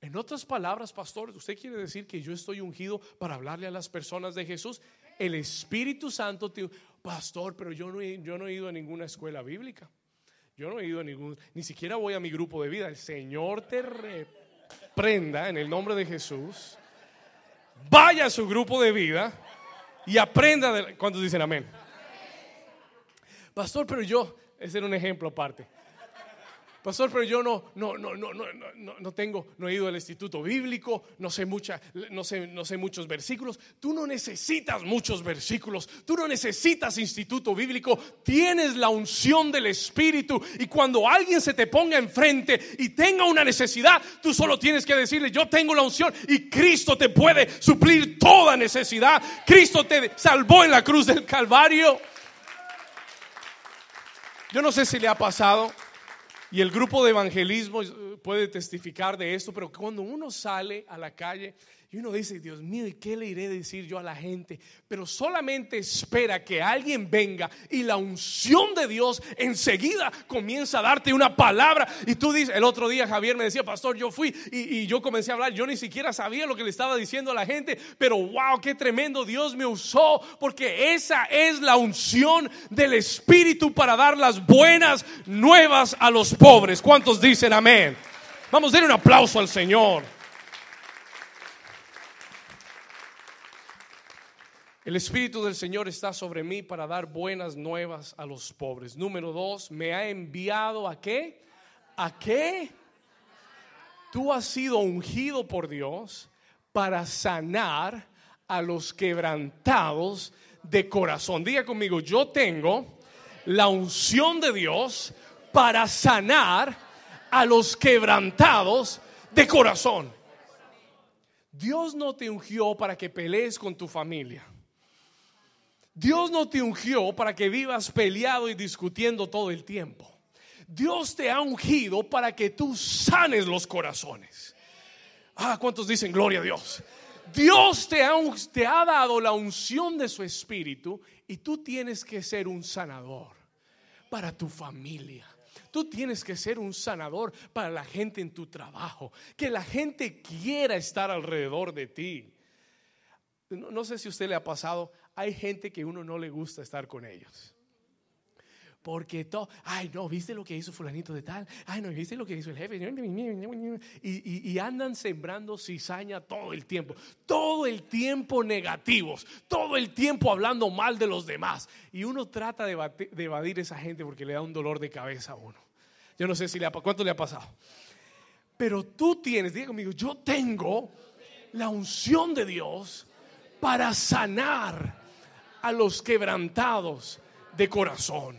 En otras palabras, pastor, ¿usted quiere decir que yo estoy ungido para hablarle a las personas de Jesús? El Espíritu Santo te... Pastor, pero yo no he, yo no he ido a ninguna escuela bíblica. Yo no he ido a ningún... Ni siquiera voy a mi grupo de vida. El Señor te... Re, aprenda en el nombre de Jesús, vaya a su grupo de vida y aprenda de... ¿Cuántos dicen amén? Pastor, pero yo, ese era un ejemplo aparte. Pastor, pero yo no, no, no, no, no, no, tengo, no he ido al instituto bíblico, no sé, mucha, no, sé, no sé muchos versículos. Tú no necesitas muchos versículos, tú no necesitas instituto bíblico, tienes la unción del Espíritu y cuando alguien se te ponga enfrente y tenga una necesidad, tú solo tienes que decirle, yo tengo la unción y Cristo te puede suplir toda necesidad. Cristo te salvó en la cruz del Calvario. Yo no sé si le ha pasado. Y el grupo de evangelismo puede testificar de esto, pero cuando uno sale a la calle y uno dice, Dios mío, ¿y qué le iré a decir yo a la gente? Pero solamente espera que alguien venga y la unción de Dios enseguida comienza a darte una palabra. Y tú dices, el otro día Javier me decía, pastor, yo fui y, y yo comencé a hablar, yo ni siquiera sabía lo que le estaba diciendo a la gente, pero wow, qué tremendo Dios me usó, porque esa es la unción del Espíritu para dar las buenas nuevas a los pobres. ¿Cuántos dicen amén? Vamos a dar un aplauso al Señor. El Espíritu del Señor está sobre mí para dar buenas nuevas a los pobres. Número dos, me ha enviado a qué? ¿A qué? Tú has sido ungido por Dios para sanar a los quebrantados de corazón. Diga conmigo, yo tengo la unción de Dios para sanar a los quebrantados de corazón. Dios no te ungió para que pelees con tu familia. Dios no te ungió para que vivas peleado y discutiendo todo el tiempo. Dios te ha ungido para que tú sanes los corazones. Ah, ¿cuántos dicen gloria a Dios? Dios te ha, te ha dado la unción de su espíritu y tú tienes que ser un sanador para tu familia. Tú tienes que ser un sanador para la gente en tu trabajo. Que la gente quiera estar alrededor de ti. No, no sé si a usted le ha pasado hay gente que uno no le gusta estar con ellos. Porque todo, ay, no, ¿viste lo que hizo fulanito de tal? Ay, no, ¿viste lo que hizo el jefe? Y, andan sembrando cizaña todo el tiempo. Todo el tiempo negativos. Todo el tiempo hablando mal de los demás. Y uno trata de, de evadir a esa gente porque le da un dolor de cabeza a uno. Yo no sé si le ha, cuánto le ha pasado. Pero tú tienes, diga conmigo, yo tengo la unción de Dios para sanar a los quebrantados de corazón.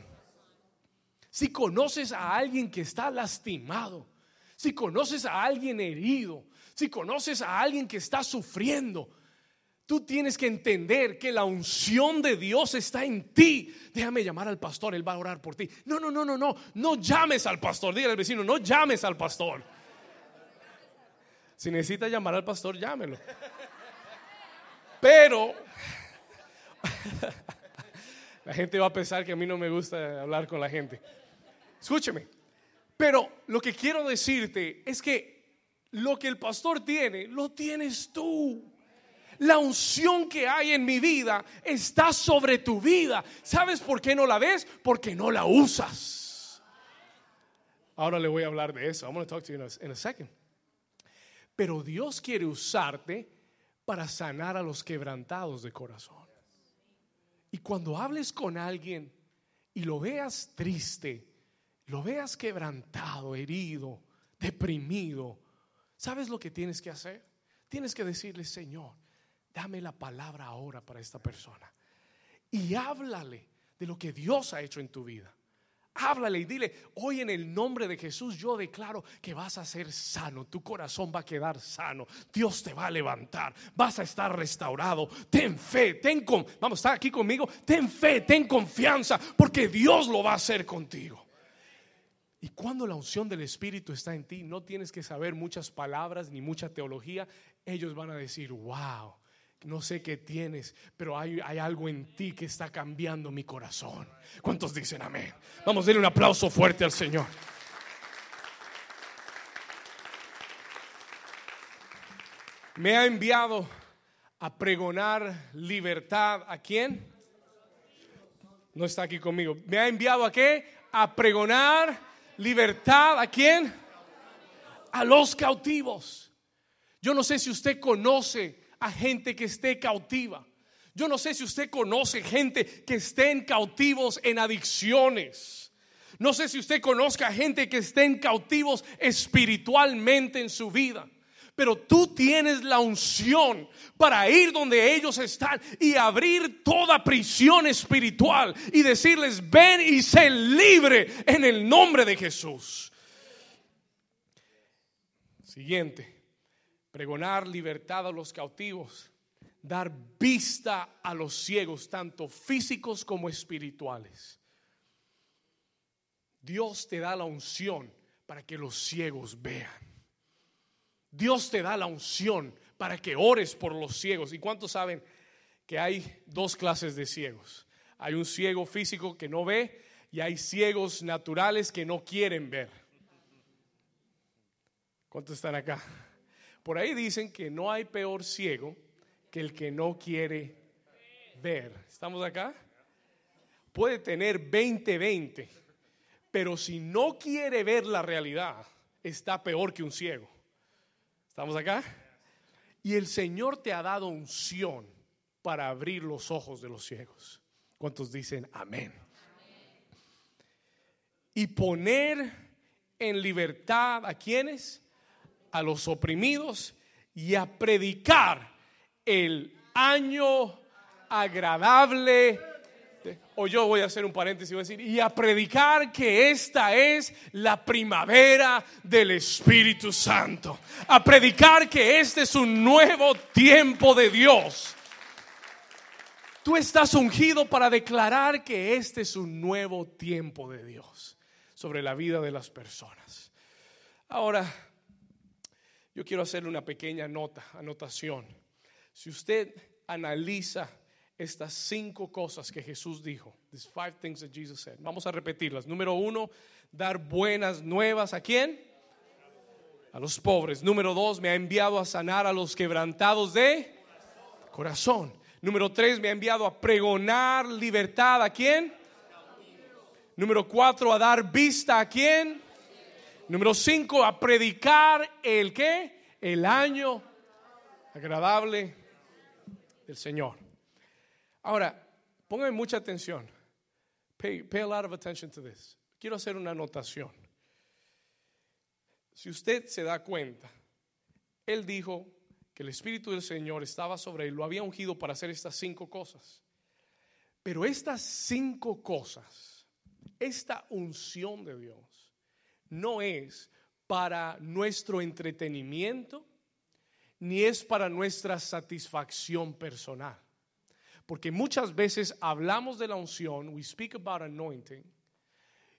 Si conoces a alguien que está lastimado, si conoces a alguien herido, si conoces a alguien que está sufriendo, tú tienes que entender que la unción de Dios está en ti. Déjame llamar al pastor, él va a orar por ti. No, no, no, no, no, no llames al pastor. Dígale al vecino, no llames al pastor. Si necesita llamar al pastor, llámelo. Pero <laughs> la gente va a pensar que a mí no me gusta hablar con la gente. Escúcheme. Pero lo que quiero decirte es que lo que el pastor tiene, lo tienes tú. La unción que hay en mi vida está sobre tu vida. ¿Sabes por qué no la ves? Porque no la usas. Ahora le voy a hablar de eso. I'm going to talk to you in a second. Pero Dios quiere usarte para sanar a los quebrantados de corazón. Y cuando hables con alguien y lo veas triste, lo veas quebrantado, herido, deprimido, ¿sabes lo que tienes que hacer? Tienes que decirle, Señor, dame la palabra ahora para esta persona. Y háblale de lo que Dios ha hecho en tu vida. Háblale y dile, hoy en el nombre de Jesús yo declaro que vas a ser sano, tu corazón va a quedar sano, Dios te va a levantar, vas a estar restaurado. Ten fe, ten con, vamos, está aquí conmigo, ten fe, ten confianza, porque Dios lo va a hacer contigo. Y cuando la unción del Espíritu está en ti, no tienes que saber muchas palabras ni mucha teología, ellos van a decir, wow no sé qué tienes, pero hay, algo en ti que está cambiando mi corazón. ¿Cuántos dicen amén? Vamos a darle un aplauso fuerte al Señor. Me ha enviado a pregonar libertad. ¿A quién? No está aquí conmigo. ¿Me ha enviado a qué? A pregonar libertad. ¿A quién? A los cautivos. Yo no sé si usted conoce a gente que esté cautiva. Yo no sé si usted conoce gente que estén cautivos en adicciones. No sé si usted conozca gente que estén cautivos espiritualmente en su vida. Pero tú tienes la unción para ir donde ellos están y abrir toda prisión espiritual y decirles, ven y sé libre en el nombre de Jesús. Siguiente pregonar libertad a los cautivos, dar vista a los ciegos, tanto físicos como espirituales. Dios te da la unción para que los ciegos vean. Dios te da la unción para que ores por los ciegos. ¿Y cuántos saben que hay dos clases de ciegos? Hay un ciego físico que no ve y hay ciegos naturales que no quieren ver. ¿Cuántos están acá? Por ahí dicen que no hay peor ciego que el que no quiere ver. ¿Estamos acá? Puede tener 20-20, pero si no quiere ver la realidad, está peor que un ciego. ¿Estamos acá? Y el Señor te ha dado unción para abrir los ojos de los ciegos. ¿Cuántos dicen amén? Y poner en libertad a quienes? A los oprimidos y a predicar el año agradable o yo voy a hacer un paréntesis y voy a decir, y a predicar que esta es la primavera del Espíritu Santo. A predicar que este es un nuevo tiempo de Dios. Tú estás ungido para declarar que este es un nuevo tiempo de Dios sobre la vida de las personas. Ahora, yo quiero hacerle una pequeña nota, anotación. Si usted analiza estas cinco cosas que Jesús dijo. These five things that Jesus said. Vamos a repetirlas. Número uno, dar buenas nuevas a quién? A los pobres. Número dos, me ha enviado a sanar a los quebrantados de corazón. Número tres, me ha enviado a pregonar libertad a quién? Número cuatro, a dar vista a quién? Número cinco, a predicar el qué? El año agradable del Señor. Ahora, pónganme mucha atención. Pay, pay a lot of attention to this. Quiero hacer una anotación. Si usted se da cuenta, él dijo que el Espíritu del Señor estaba sobre él, lo había ungido para hacer estas cinco cosas. Pero estas cinco cosas, esta unción de Dios, no es para nuestro entretenimiento, ni es para nuestra satisfacción personal. Porque muchas veces hablamos de la unción, we speak about anointing,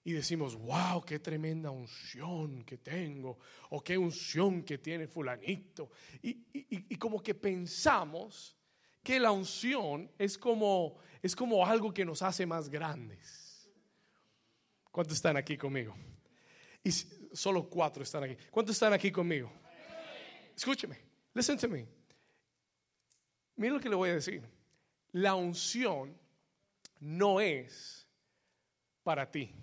y decimos, wow, qué tremenda unción que tengo, o qué unción que tiene fulanito. Y, como que pensamos que la unción es como, es como algo que nos hace más grandes. ¿Cuántos están aquí conmigo? Solo cuatro están aquí. ¿Cuántos están aquí conmigo? Escúcheme, listen to me. Mira lo que le voy a decir la unción no es para ti.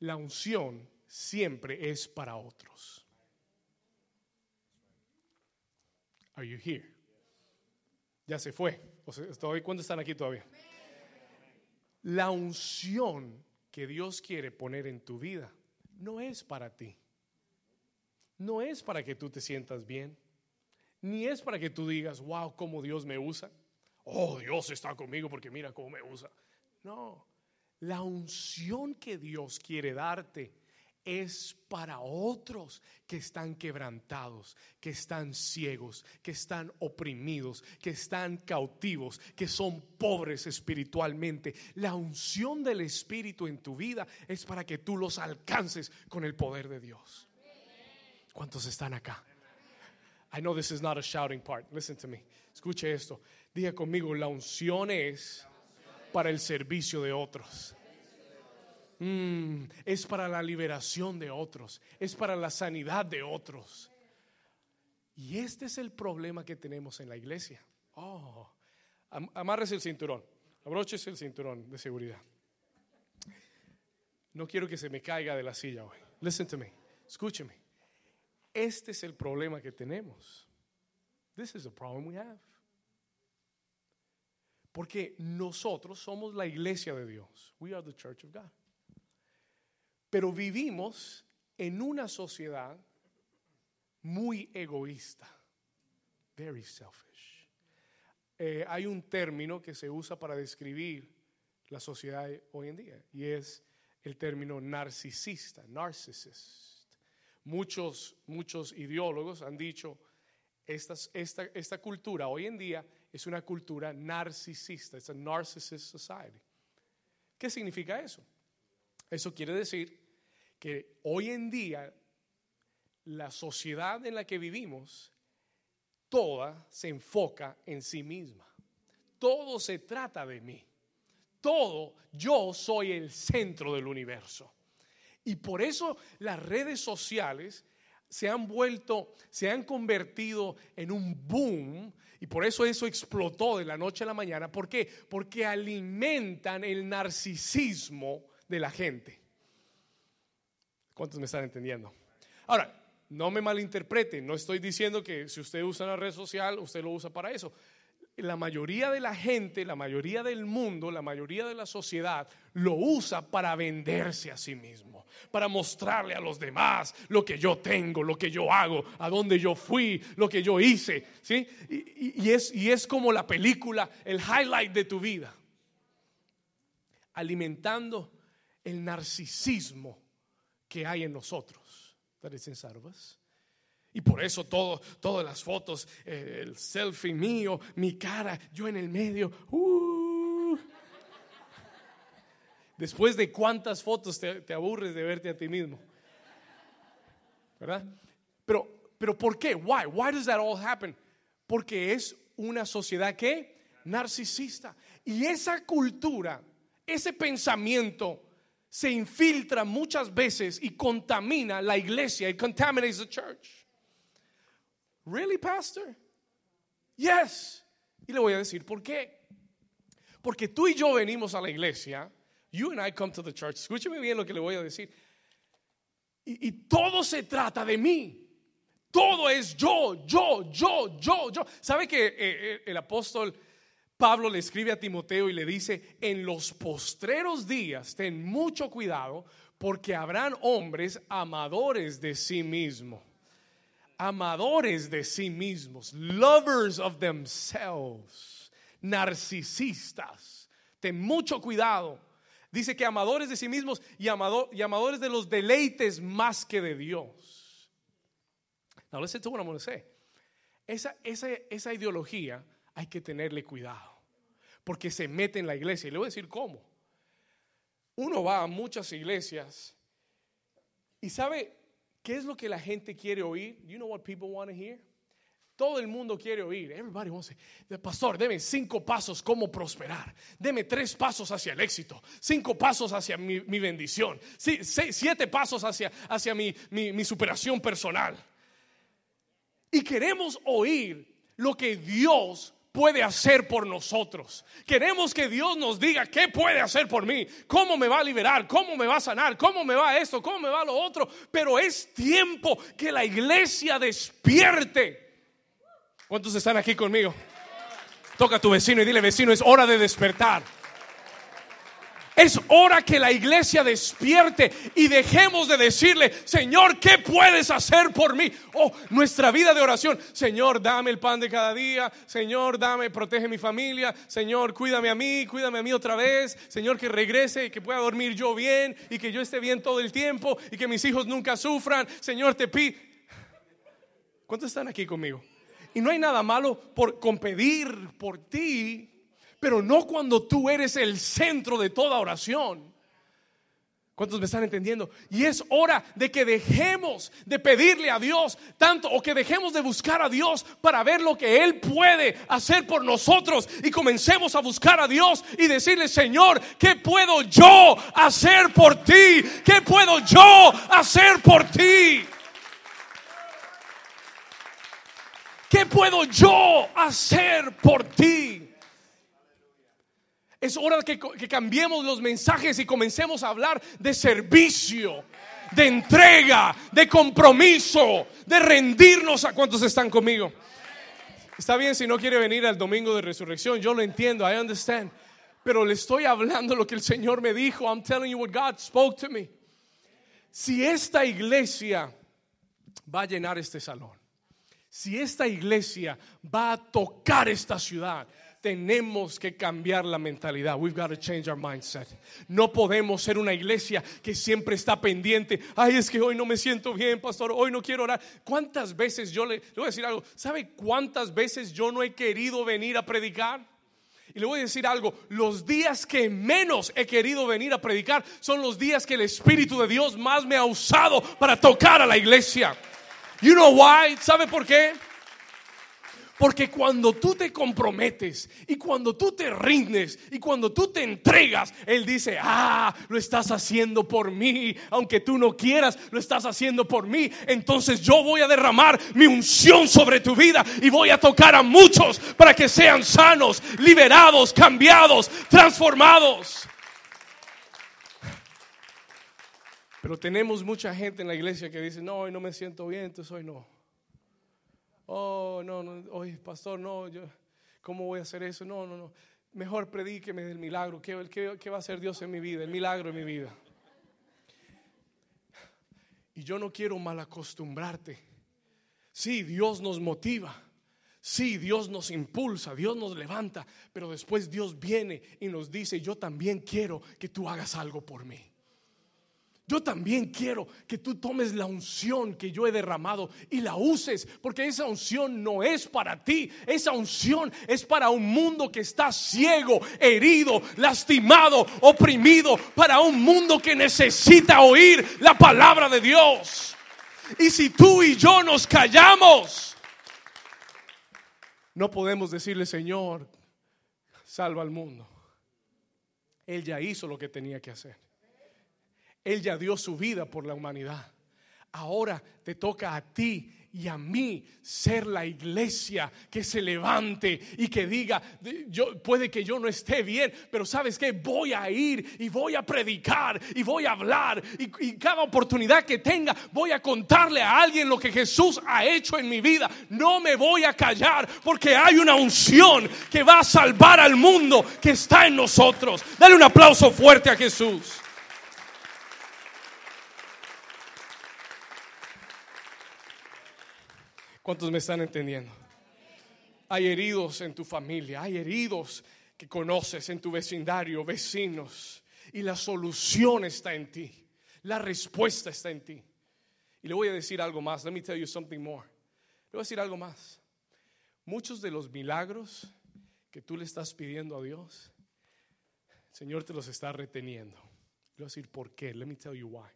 La unción siempre es para otros. Are you here? Ya se fue. ¿Cuántos están aquí todavía? La unción que Dios quiere poner en tu vida no es para ti. No es para que tú te sientas bien ni es para que tú digas, wow, cómo Dios me usa. Oh, Dios está conmigo porque mira cómo me usa. No, la unción que Dios quiere darte es para otros que están quebrantados, que están ciegos, que están oprimidos, que están cautivos, que son pobres espiritualmente. La unción del Espíritu en tu vida es para que tú los alcances con el poder de Dios. ¿Cuántos están acá? I know this is not a shouting part. Listen to me. Escuche esto. Diga conmigo, la unción es para el servicio de otros. Mm, es para la liberación de otros. Es para la sanidad de otros. Y este es el problema que tenemos en la iglesia. Oh, amárrese el cinturón. Abróchese el cinturón de seguridad. No quiero que se me caiga de la silla hoy. Listen to me. Escúcheme. Este es el problema que tenemos. This is the problem we have. Porque nosotros somos la iglesia de Dios. We are the church of God. Pero vivimos en una sociedad muy egoísta. Very selfish. Eh, hay un término que se usa para describir la sociedad hoy en día y es el término narcisista, narcissist. Muchos, muchos ideólogos han dicho, esta, esta, esta cultura hoy en día es una cultura narcisista, es a narcissist society. ¿Qué significa eso? Eso quiere decir que hoy en día la sociedad en la que vivimos, toda se enfoca en sí misma. Todo se trata de mí. Todo, yo soy el centro del universo. Y por eso las redes sociales se han vuelto, se han convertido en un boom y por eso eso explotó de la noche a la mañana. ¿Por qué? Porque alimentan el narcisismo de la gente. ¿Cuántos me están entendiendo? Ahora, no me malinterpreten, no estoy diciendo que si usted usa una red social, usted lo usa para eso. La mayoría de la gente, la mayoría del mundo, la mayoría de la sociedad lo usa para venderse a sí mismo, para mostrarle a los demás lo que yo tengo, lo que yo hago, a dónde yo fui, lo que yo hice, ¿sí? Y, es, y es como la película, el highlight de tu vida, alimentando el narcisismo que hay en nosotros. Y por eso todo, todas las fotos, eh, el selfie mío, mi cara, yo en el medio. Uh. Después de cuántas fotos te, aburres de verte a ti mismo. ¿Verdad? Pero, pero ¿por qué? Why? Why does that all happen? Porque es una sociedad que narcisista. Y esa cultura, ese pensamiento se infiltra muchas veces y contamina la iglesia. It contaminates the church. Really, pastor? Yes. Y le voy a decir por qué. Porque tú y yo venimos a la iglesia. You and I come to the church. Escúcheme bien lo que le voy a decir. Y, y todo se trata de mí. Todo es yo, yo, yo, yo, yo. ¿Sabe que eh, eh, el apóstol Pablo le escribe a Timoteo y le dice, en los postreros días ten mucho cuidado porque habrán hombres amadores de sí mismos. Amadores de sí mismos, lovers of themselves, narcisistas. Ten mucho cuidado. Dice que amadores de sí mismos y, amadores de los deleites más que de Dios. Now listen to what I'm going. Esa, esa, esa ideología hay que tenerle cuidado porque se mete en la iglesia. Y le voy a decir cómo. Uno va a muchas iglesias y sabe qué es lo que la gente quiere oír. You know what people want to hear? Todo el mundo quiere oír. Everybody wants to Pastor, deme cinco pasos cómo prosperar. Deme tres pasos hacia el éxito. Cinco pasos hacia mi, bendición. siete pasos hacia, hacia mi, mi superación personal. Y queremos oír lo que Dios puede hacer por nosotros. Queremos que Dios nos diga qué puede hacer por mí, cómo me va a liberar, cómo me va a sanar, cómo me va esto, cómo me va lo otro. Pero es tiempo que la iglesia despierte. ¿Cuántos están aquí conmigo? Toca a tu vecino y dile, vecino, es hora de despertar. Es hora que la iglesia despierte y dejemos de decirle, Señor, ¿qué puedes hacer por mí? Oh, nuestra vida de oración. Señor, dame el pan de cada día. Señor, dame, protege mi familia. Señor, cuídame a mí, cuídame a mí otra vez. Señor, que regrese y que pueda dormir yo bien y que yo esté bien todo el tiempo y que mis hijos nunca sufran. Señor, te pido. ¿Cuántos están aquí conmigo? Y no hay nada malo por, con pedir por ti pero no cuando tú eres el centro de toda oración. ¿Cuántos me están entendiendo? Y es hora de que dejemos de pedirle a Dios tanto o que dejemos de buscar a Dios para ver lo que Él puede hacer por nosotros y comencemos a buscar a Dios y decirle, Señor, ¿qué puedo yo hacer por ti? ¿Qué puedo yo hacer por ti? ¿Qué puedo yo hacer por ti? Es hora que, que cambiemos los mensajes y comencemos a hablar de servicio, de entrega, de compromiso, de rendirnos a cuantos están conmigo. Está bien si no quiere venir al domingo de resurrección, yo lo entiendo, I understand. Pero le estoy hablando lo que el Señor me dijo. I'm telling you what God spoke to me. Si esta iglesia va a llenar este salón, si esta iglesia va a tocar esta ciudad, tenemos que cambiar la mentalidad. We've got to change our mindset. No podemos ser una iglesia que siempre está pendiente. Ay, es que hoy no me siento bien, pastor. Hoy no quiero orar. ¿Cuántas veces yo le, le voy a decir algo? ¿Sabe cuántas veces yo no he querido venir a predicar? Y le voy a decir algo, los días que menos he querido venir a predicar son los días que el Espíritu de Dios más me ha usado para tocar a la iglesia. You know why? ¿Sabe por qué? Porque cuando tú te comprometes y cuando tú te rindes y cuando tú te entregas, Él dice, ah, lo estás haciendo por mí, aunque tú no quieras, lo estás haciendo por mí. Entonces yo voy a derramar mi unción sobre tu vida y voy a tocar a muchos para que sean sanos, liberados, cambiados, transformados. Pero tenemos mucha gente en la iglesia que dice, no, hoy no me siento bien, entonces hoy no. Oh, no, no, oye, pastor, no, yo, ¿cómo voy a hacer eso? No, no, no. Mejor predíqueme del milagro. ¿Qué, qué, va a hacer Dios en mi vida? El milagro en mi vida. Y yo no quiero mal acostumbrarte. Sí, Dios nos motiva. Sí, Dios nos impulsa, Dios nos levanta, pero después Dios viene y nos dice, yo también quiero que tú hagas algo por mí. Yo también quiero que tú tomes la unción que yo he derramado y la uses, porque esa unción no es para ti, esa unción es para un mundo que está ciego, herido, lastimado, oprimido, para un mundo que necesita oír la palabra de Dios. Y si tú y yo nos callamos, no podemos decirle, Señor, salva al mundo. Él ya hizo lo que tenía que hacer. Él ya dio su vida por la humanidad. Ahora te toca a ti y a mí ser la iglesia que se levante y que diga, yo puede que yo no esté bien, pero sabes que voy a ir y voy a predicar y voy a hablar y, y, cada oportunidad que tenga voy a contarle a alguien lo que Jesús ha hecho en mi vida. No me voy a callar porque hay una unción que va a salvar al mundo que está en nosotros. Dale un aplauso fuerte a Jesús. ¿Cuántos me están entendiendo? Hay heridos en tu familia, hay heridos que conoces en tu vecindario, vecinos, y la solución está en ti. La respuesta está en ti. Y le voy a decir algo más. Let me tell you something more. Le voy a decir algo más. Muchos de los milagros que tú le estás pidiendo a Dios, el Señor te los está reteniendo. Le voy a decir por qué. Let me tell you why.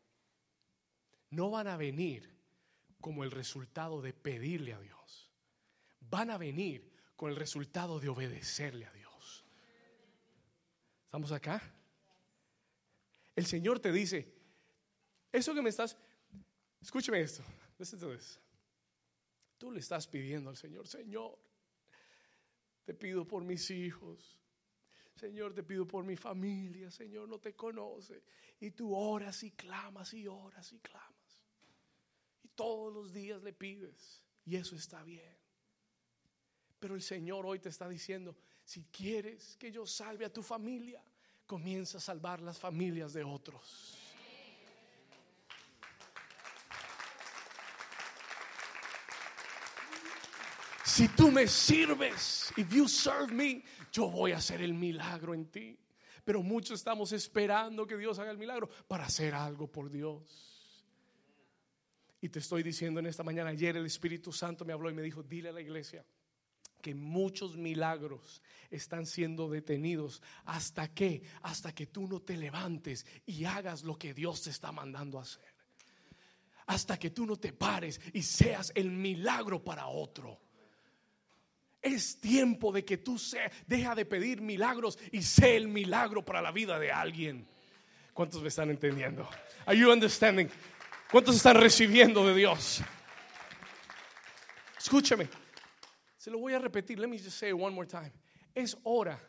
No van a venir como el resultado de pedirle a Dios. Van a venir con el resultado de obedecerle a Dios. ¿Estamos acá? El Señor te dice, eso que me estás, escúcheme esto, Tú le estás pidiendo al Señor, Señor, te pido por mis hijos, Señor, te pido por mi familia, Señor, no te conoce. Y tú oras y clamas y oras y clamas todos los días le pides y eso está bien. Pero el Señor hoy te está diciendo, si quieres que yo salve a tu familia, comienza a salvar las familias de otros. Si tú me sirves, if you serve me, yo voy a hacer el milagro en ti. Pero muchos estamos esperando que Dios haga el milagro para hacer algo por Dios. Y te estoy diciendo en esta mañana, ayer el Espíritu Santo me habló y me dijo, dile a la iglesia que muchos milagros están siendo detenidos. ¿Hasta qué? Hasta que tú no te levantes y hagas lo que Dios te está mandando a hacer. Hasta que tú no te pares y seas el milagro para otro. Es tiempo de que tú se, deja de pedir milagros y sé el milagro para la vida de alguien. ¿Cuántos me están entendiendo? Are you understanding? ¿Cuántos están recibiendo de Dios? Escúchame. Se lo voy a repetir. Let me just say it one more time. Es hora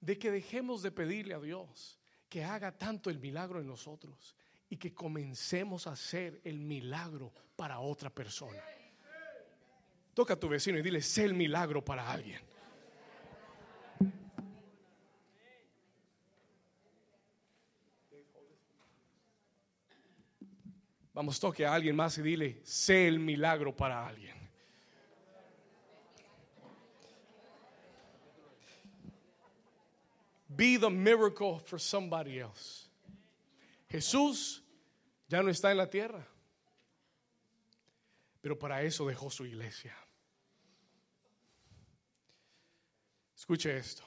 de que dejemos de pedirle a Dios que haga tanto el milagro en nosotros y que comencemos a hacer el milagro para otra persona. Toca a tu vecino y dile, sé el milagro para alguien. Vamos, toque a alguien más y dile, sé el milagro para alguien. Be the miracle for somebody else. Jesús ya no está en la tierra, pero para eso dejó su iglesia. Escuche esto.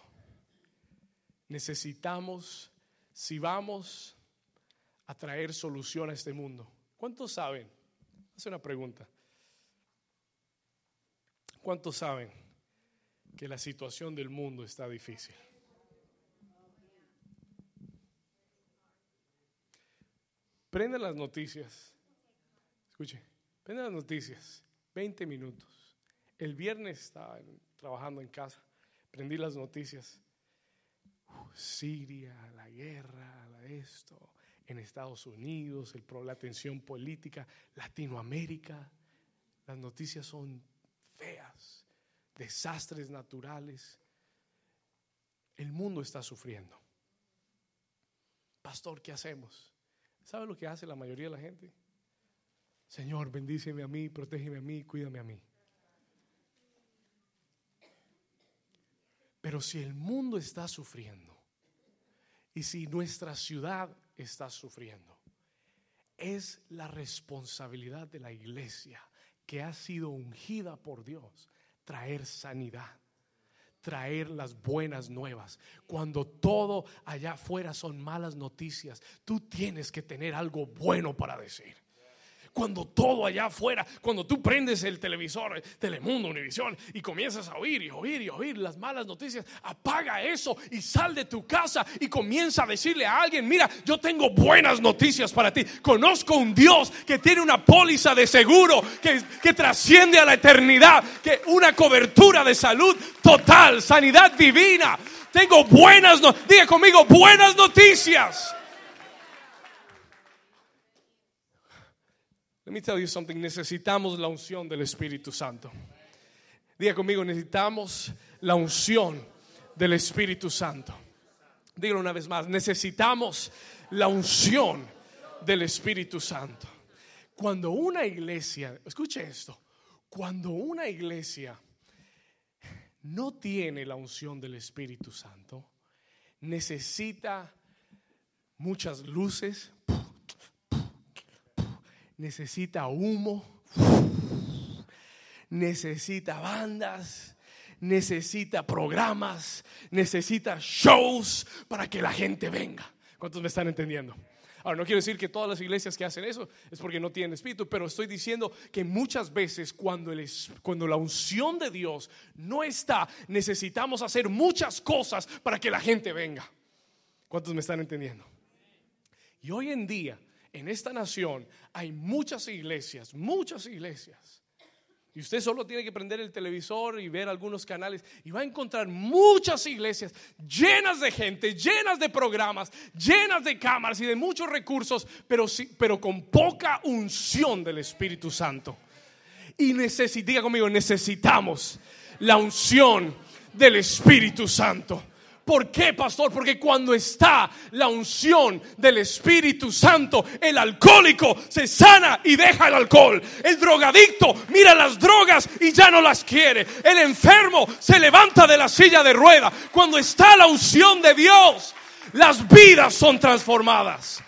Necesitamos, si vamos a traer solución a este mundo, ¿Cuántos saben? Hace una pregunta. ¿Cuántos saben que la situación del mundo está difícil? Prende las noticias. Escuche, prende las noticias. 20 minutos. El viernes estaba trabajando en casa. Prendí las noticias. Siria, la guerra, esto. En Estados Unidos, la tensión política. Latinoamérica. Las noticias son feas. Desastres naturales. El mundo está sufriendo. Pastor, ¿qué hacemos? ¿Sabe lo que hace la mayoría de la gente? Señor, bendíceme a mí, protégeme a mí, cuídame a mí. Pero si el mundo está sufriendo y si nuestra ciudad está sufriendo, es la responsabilidad de la iglesia que ha sido ungida por Dios traer sanidad traer las buenas nuevas. Cuando todo allá afuera son malas noticias, tú tienes que tener algo bueno para decir cuando todo allá afuera, cuando tú prendes el televisor, Telemundo, Univisión, y comienzas a oír y oír y oír las malas noticias, apaga eso y sal de tu casa y comienza a decirle a alguien, mira, yo tengo buenas noticias para ti. Conozco un Dios que tiene una póliza de seguro que, que trasciende a la eternidad, que una cobertura de salud total, sanidad divina. Tengo buenas, noticias diga conmigo, buenas noticias. Let me tell you something. Necesitamos la unción del Espíritu Santo. Diga conmigo, necesitamos la unción del Espíritu Santo. Dígalo una vez más, necesitamos la unción del Espíritu Santo. Cuando una iglesia, escuche esto, cuando una iglesia no tiene la unción del Espíritu Santo, necesita muchas luces, necesita humo, necesita bandas, necesita programas, necesita shows para que la gente venga. ¿Cuántos me están entendiendo? Ahora, no quiero decir que todas las iglesias que hacen eso es porque no tienen espíritu, pero estoy diciendo que muchas veces cuando, el, cuando la unción de Dios no está, necesitamos hacer muchas cosas para que la gente venga. ¿Cuántos me están entendiendo? Y hoy en día en esta nación hay muchas iglesias, muchas iglesias. Y usted solo tiene que prender el televisor y ver algunos canales y va a encontrar muchas iglesias llenas de gente, llenas de programas, llenas de cámaras y de muchos recursos, pero, pero con poca unción del Espíritu Santo. Y diga conmigo, necesitamos la unción del Espíritu Santo. ¿Por qué, pastor? Porque cuando está la unción del Espíritu Santo, el alcohólico se sana y deja el alcohol. El drogadicto mira las drogas y ya no las quiere. El enfermo se levanta de la silla de rueda. Cuando está la unción de Dios, las vidas son transformadas.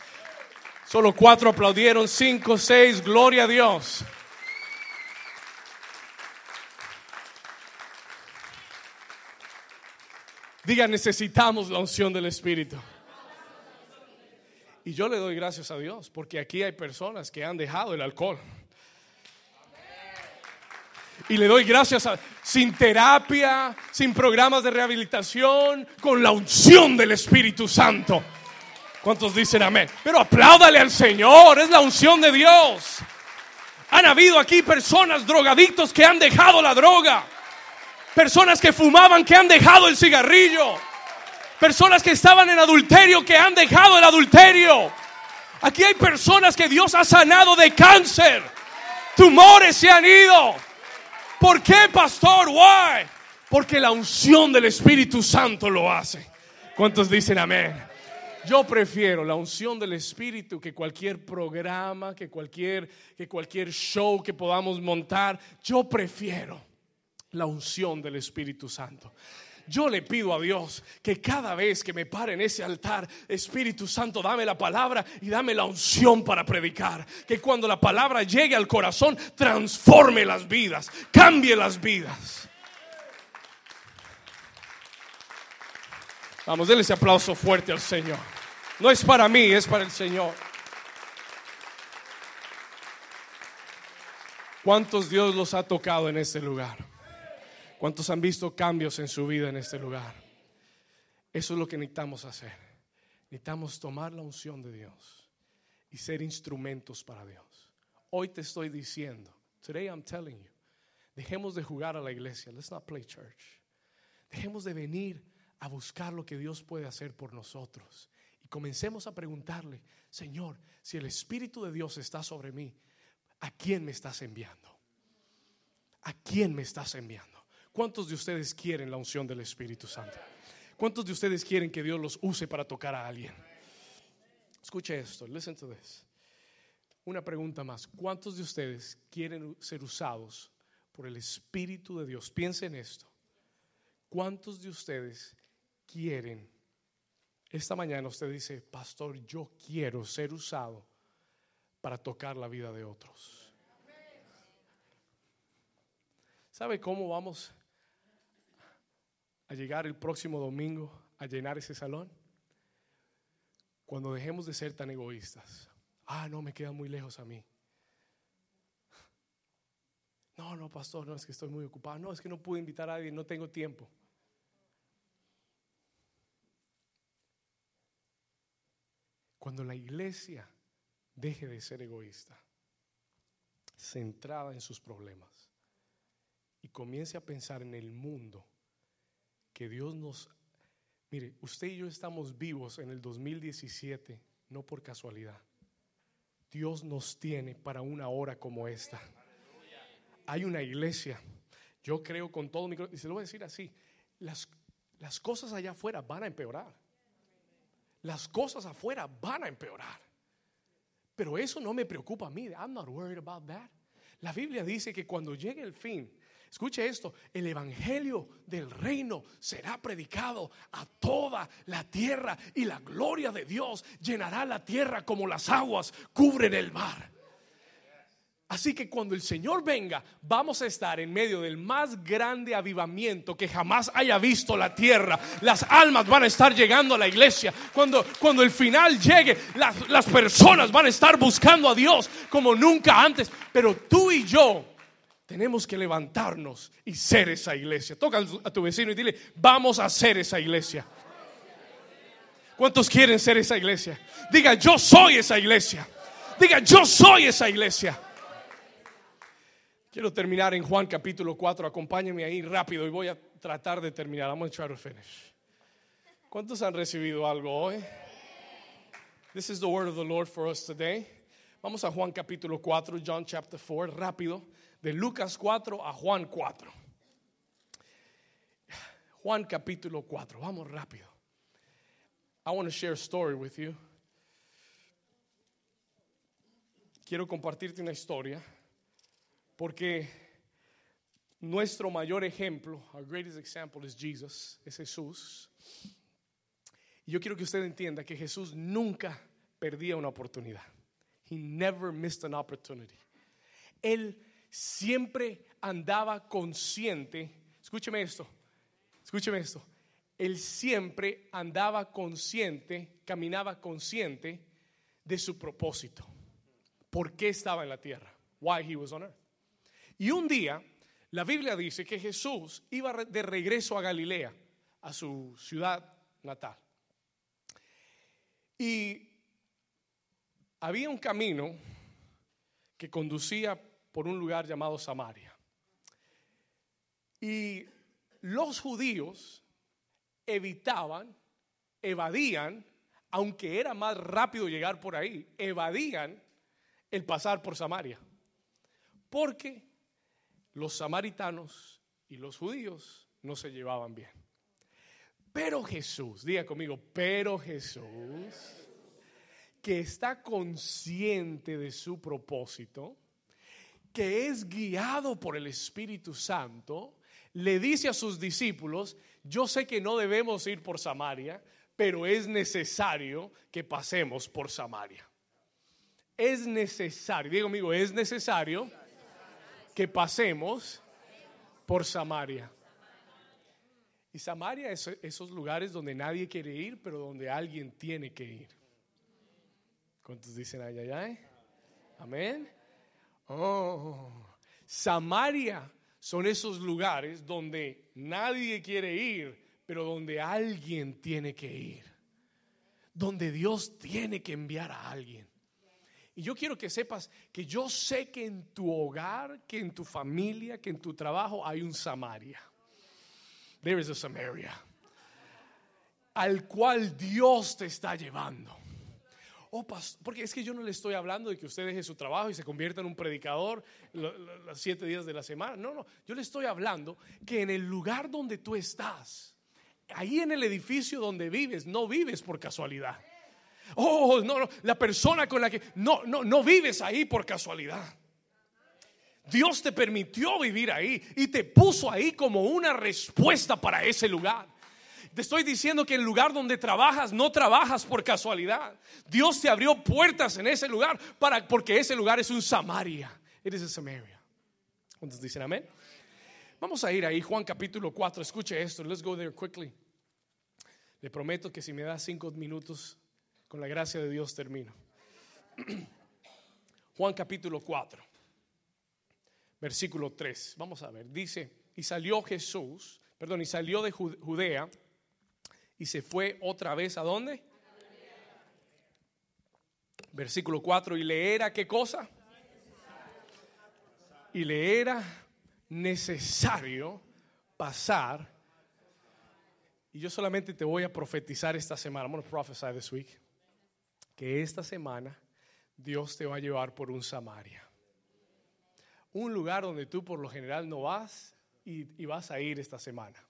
Solo cuatro aplaudieron, cinco, seis, gloria a Dios. Diga, necesitamos la unción del Espíritu. Y yo le doy gracias a Dios porque aquí hay personas que han dejado el alcohol. Y le doy gracias a, sin terapia, sin programas de rehabilitación, con la unción del Espíritu Santo. ¿Cuántos dicen amén? Pero apláudale al Señor, es la unción de Dios. Han habido aquí personas drogadictos que han dejado la droga. Personas que fumaban que han dejado el cigarrillo. Personas que estaban en adulterio que han dejado el adulterio. Aquí hay personas que Dios ha sanado de cáncer. Tumores se han ido. ¿Por qué, pastor? Why? Porque la unción del Espíritu Santo lo hace. ¿Cuántos dicen amén? Yo prefiero la unción del Espíritu que cualquier programa, que cualquier, que cualquier show que podamos montar. Yo prefiero la unción del Espíritu Santo. Yo le pido a Dios que cada vez que me pare en ese altar, Espíritu Santo, dame la palabra y dame la unción para predicar. Que cuando la palabra llegue al corazón, transforme las vidas, cambie las vidas. Vamos, denle ese aplauso fuerte al Señor. No es para mí, es para el Señor. ¿Cuántos Dios los ha tocado en este lugar? ¿Cuántos han visto cambios en su vida en este lugar? Eso es lo que necesitamos hacer. Necesitamos tomar la unción de Dios y ser instrumentos para Dios. Hoy te estoy diciendo, today I'm telling you, dejemos de jugar a la iglesia. Let's not play church. Dejemos de venir a buscar lo que Dios puede hacer por nosotros. Y comencemos a preguntarle, Señor, si el Espíritu de Dios está sobre mí, ¿a quién me estás enviando? ¿A quién me estás enviando? ¿Cuántos de ustedes quieren la unción del Espíritu Santo? ¿Cuántos de ustedes quieren que Dios los use para tocar a alguien? Escuche esto, listen to this. Una pregunta más. ¿Cuántos de ustedes quieren ser usados por el Espíritu de Dios? Piensen en esto. ¿Cuántos de ustedes quieren? Esta mañana usted dice, pastor, yo quiero ser usado para tocar la vida de otros. ¿Sabe cómo vamos a llegar el próximo domingo a llenar ese salón? Cuando dejemos de ser tan egoístas. Ah, no, me queda muy lejos a mí. No, no, pastor, no, es que estoy muy ocupado. No, es que no pude invitar a alguien, no tengo tiempo. Cuando la iglesia deje de ser egoísta, centrada en sus problemas, y comience a pensar en el mundo que Dios nos... Mire, usted y yo estamos vivos en el 2017, no por casualidad. Dios nos tiene para una hora como esta. Hay una iglesia. Yo creo con todo mi corazón, y se lo voy a decir así, las, las cosas allá afuera van a empeorar. Las cosas afuera van a empeorar. Pero eso no me preocupa a mí. I'm not worried about that. La Biblia dice que cuando llegue el fin, Escuche esto, el Evangelio del reino será predicado a toda la tierra y la gloria de Dios llenará la tierra como las aguas cubren el mar. Así que cuando el Señor venga, vamos a estar en medio del más grande avivamiento que jamás haya visto la tierra. Las almas van a estar llegando a la iglesia. Cuando, cuando el final llegue, las, las personas van a estar buscando a Dios como nunca antes. Pero tú y yo tenemos que levantarnos y ser esa iglesia. Toca a tu vecino y dile, vamos a ser esa iglesia. ¿Cuántos quieren ser esa iglesia? Diga, yo soy esa iglesia. Diga, yo soy esa iglesia. Quiero terminar en Juan capítulo 4. Acompáñenme ahí rápido y voy a tratar de terminar. A try to finish. ¿Cuántos han recibido algo hoy? This is the word of the Lord for us today. Vamos a Juan capítulo 4, John chapter 4, rápido de Lucas 4 a Juan 4. Juan capítulo 4, vamos rápido. I want to share a story with you. Quiero compartirte una historia porque nuestro mayor ejemplo, our greatest example is Jesus, es Jesús. Y yo quiero que usted entienda que Jesús nunca perdía una oportunidad. He never missed an opportunity. Él siempre andaba consciente, escúcheme esto, escúcheme esto, él siempre andaba consciente, caminaba consciente de su propósito. ¿Por qué estaba en la tierra? Why he was on earth. Y un día, la Biblia dice que Jesús iba de regreso a Galilea, a su ciudad natal. Y había un camino que conducía por un lugar llamado Samaria. Y los judíos evitaban, evadían, aunque era más rápido llegar por ahí, evadían el pasar por Samaria. Porque los samaritanos y los judíos no se llevaban bien. Pero Jesús, diga conmigo, pero Jesús, que está consciente de su propósito, que es guiado por el Espíritu Santo, le dice a sus discípulos, yo sé que no debemos ir por Samaria, pero es necesario que pasemos por Samaria. Es necesario, digo amigo, es necesario que pasemos por Samaria. Y Samaria es esos lugares donde nadie quiere ir, pero donde alguien tiene que ir. ¿Cuántos dicen ay, ay, ay? Amén. Oh, Samaria son esos lugares donde nadie quiere ir, pero donde alguien tiene que ir. Donde Dios tiene que enviar a alguien. Y yo quiero que sepas que yo sé que en tu hogar, que en tu familia, que en tu trabajo hay un Samaria. There is a Samaria. Al cual Dios te está llevando. Oh, porque es que yo no le estoy hablando de que usted deje su trabajo y se convierta en un predicador los siete días de la semana. No, no. Yo le estoy hablando que en el lugar donde tú estás, ahí en el edificio donde vives, no vives por casualidad. Oh, no, no, la persona con la que no, no, no vives ahí por casualidad. Dios te permitió vivir ahí y te puso ahí como una respuesta para ese lugar. Te estoy diciendo que el lugar donde trabajas no trabajas por casualidad. Dios te abrió puertas en ese lugar para porque ese lugar es un Samaria. It is Samaria. ¿Cuántos dicen amén? Vamos a ir ahí, Juan capítulo 4. Escuche esto. Let's go there quickly. Le prometo que si me da cinco minutos con la gracia de Dios termino. <clears throat> Juan capítulo 4, versículo 3. Vamos a ver. Dice, y salió Jesús, perdón, y salió de Judea y se fue otra vez a dónde? Versículo 4, y le era qué cosa? Y le era necesario pasar. Y yo solamente te voy a profetizar esta semana. I'm going to prophesy this week que esta semana Dios te va a llevar por un Samaria. Un lugar donde tú por lo general no vas y, vas a ir esta semana.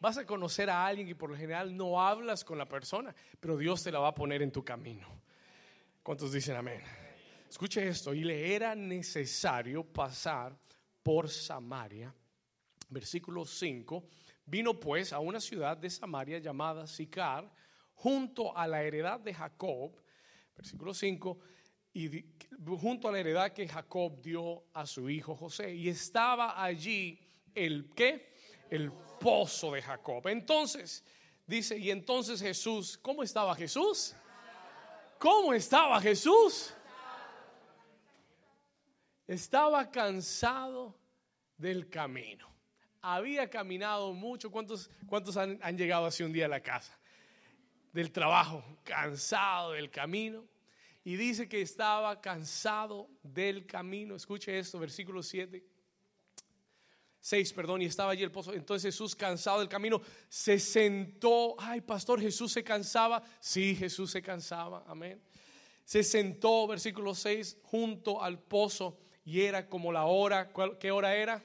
Vas a conocer a alguien que por lo general no hablas con la persona, pero Dios te la va a poner en tu camino. ¿Cuántos dicen amén? Escuche esto, y le era necesario pasar por Samaria. Versículo 5. Vino pues a una ciudad de Samaria llamada Sicar, junto a la heredad de Jacob, versículo 5, y junto a la heredad que Jacob dio a su hijo José. Y estaba allí el qué? El pozo de Jacob. Entonces, dice, y entonces Jesús, ¿cómo estaba Jesús? ¿Cómo estaba Jesús? Estaba cansado del camino. Había caminado mucho. ¿Cuántos, cuántos han, han llegado hace un día a la casa? del trabajo, cansado del camino. Y dice que estaba cansado del camino. Escuche esto, versículo 7. 6, perdón, y estaba allí el pozo. Entonces Jesús, cansado del camino, se sentó. Ay, pastor, Jesús se cansaba. Sí, Jesús se cansaba. Amén. Se sentó, versículo 6, junto al pozo y era como la hora. ¿Qué hora era?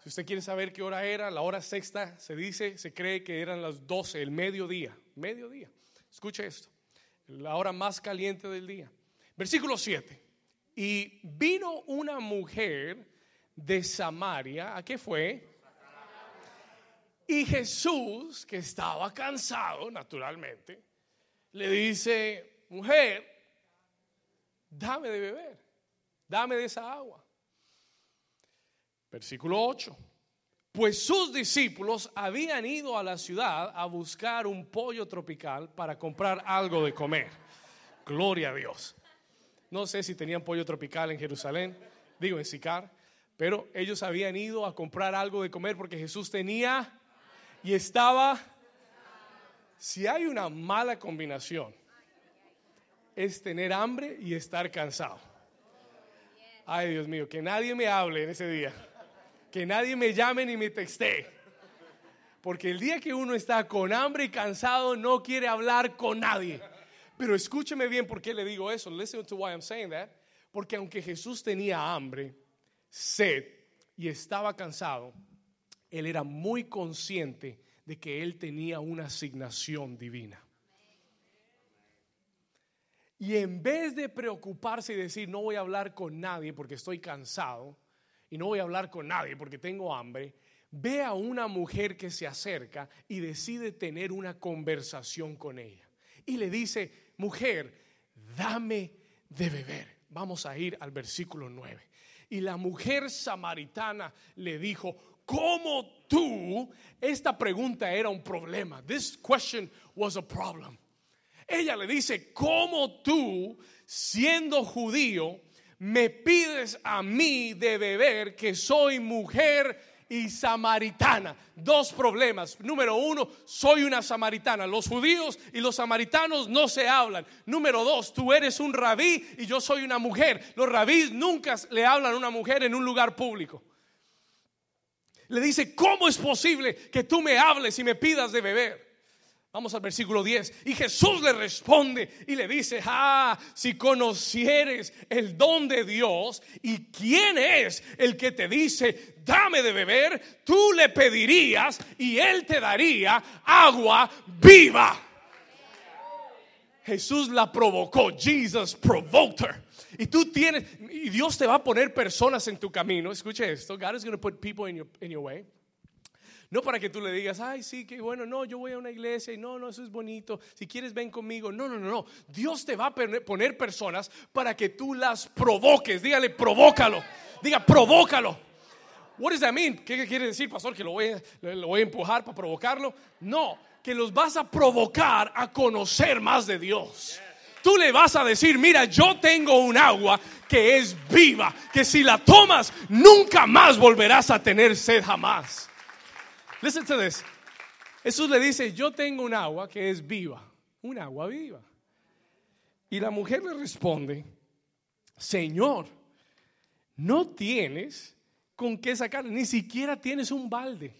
Si usted quiere saber qué hora era, la hora sexta se dice, se cree que eran las 12, el mediodía mediodía. Escuche esto, la hora más caliente del día. Versículo 7. Y vino una mujer de Samaria, ¿a qué fue? Y Jesús, que estaba cansado, naturalmente, le dice, mujer, dame de beber, dame de esa agua. Versículo 8 pues sus discípulos habían ido a la ciudad a buscar un pollo tropical para comprar algo de comer. Gloria a Dios. No sé si tenían pollo tropical en Jerusalén, digo en Sicar, pero ellos habían ido a comprar algo de comer porque Jesús tenía y estaba. Si hay una mala combinación, es tener hambre y estar cansado. Ay, Dios mío, que nadie me hable en ese día que nadie me llame ni me texte. Porque el día que uno está con hambre y cansado no quiere hablar con nadie. Pero escúcheme bien por qué le digo eso. Listen to why I'm saying that. Porque aunque Jesús tenía hambre, sed y estaba cansado, él era muy consciente de que él tenía una asignación divina. Y en vez de preocuparse y decir, no voy a hablar con nadie porque estoy cansado, y no voy a hablar con nadie porque tengo hambre, ve a una mujer que se acerca y decide tener una conversación con ella. Y le dice, mujer, dame de beber. Vamos a ir al versículo 9. Y la mujer samaritana le dijo, ¿cómo tú? Esta pregunta era un problema. This question was a problem. Ella le dice, ¿cómo tú, siendo judío, me pides a mí de beber que soy mujer y samaritana. Dos problemas. Número uno, soy una samaritana. Los judíos y los samaritanos no se hablan. Número dos, tú eres un rabí y yo soy una mujer. Los rabís nunca le hablan a una mujer en un lugar público. Le dice, ¿cómo es posible que tú me hables y me pidas de beber? Vamos al versículo 10. Y Jesús le responde y le dice, ah, si conocieres el don de Dios y quién es el que te dice, dame de beber, tú le pedirías y él te daría agua viva. Jesús la provocó. Jesus provoked her. Y tú tienes, y Dios te va a poner personas en tu camino. Escuche esto. God is going to put people in your, in your way. No para que tú le digas, ay, sí, que bueno, no, yo voy a una iglesia y no, no, eso es bonito. Si quieres, ven conmigo. No, no, no, no. Dios te va a poner personas para que tú las provoques. Dígale, provócalo. Diga, provócalo. What does that mean? ¿Qué quiere decir, pastor? ¿Que lo voy, lo voy a empujar para provocarlo? No, que los vas a provocar a conocer más de Dios. Tú le vas a decir, mira, yo tengo un agua que es viva, que si la tomas, nunca más volverás a tener sed jamás. Listen to this. Jesús le dice, yo tengo un agua que es viva, un agua viva. Y la mujer le responde, Señor, no tienes con qué sacar, ni siquiera tienes un balde.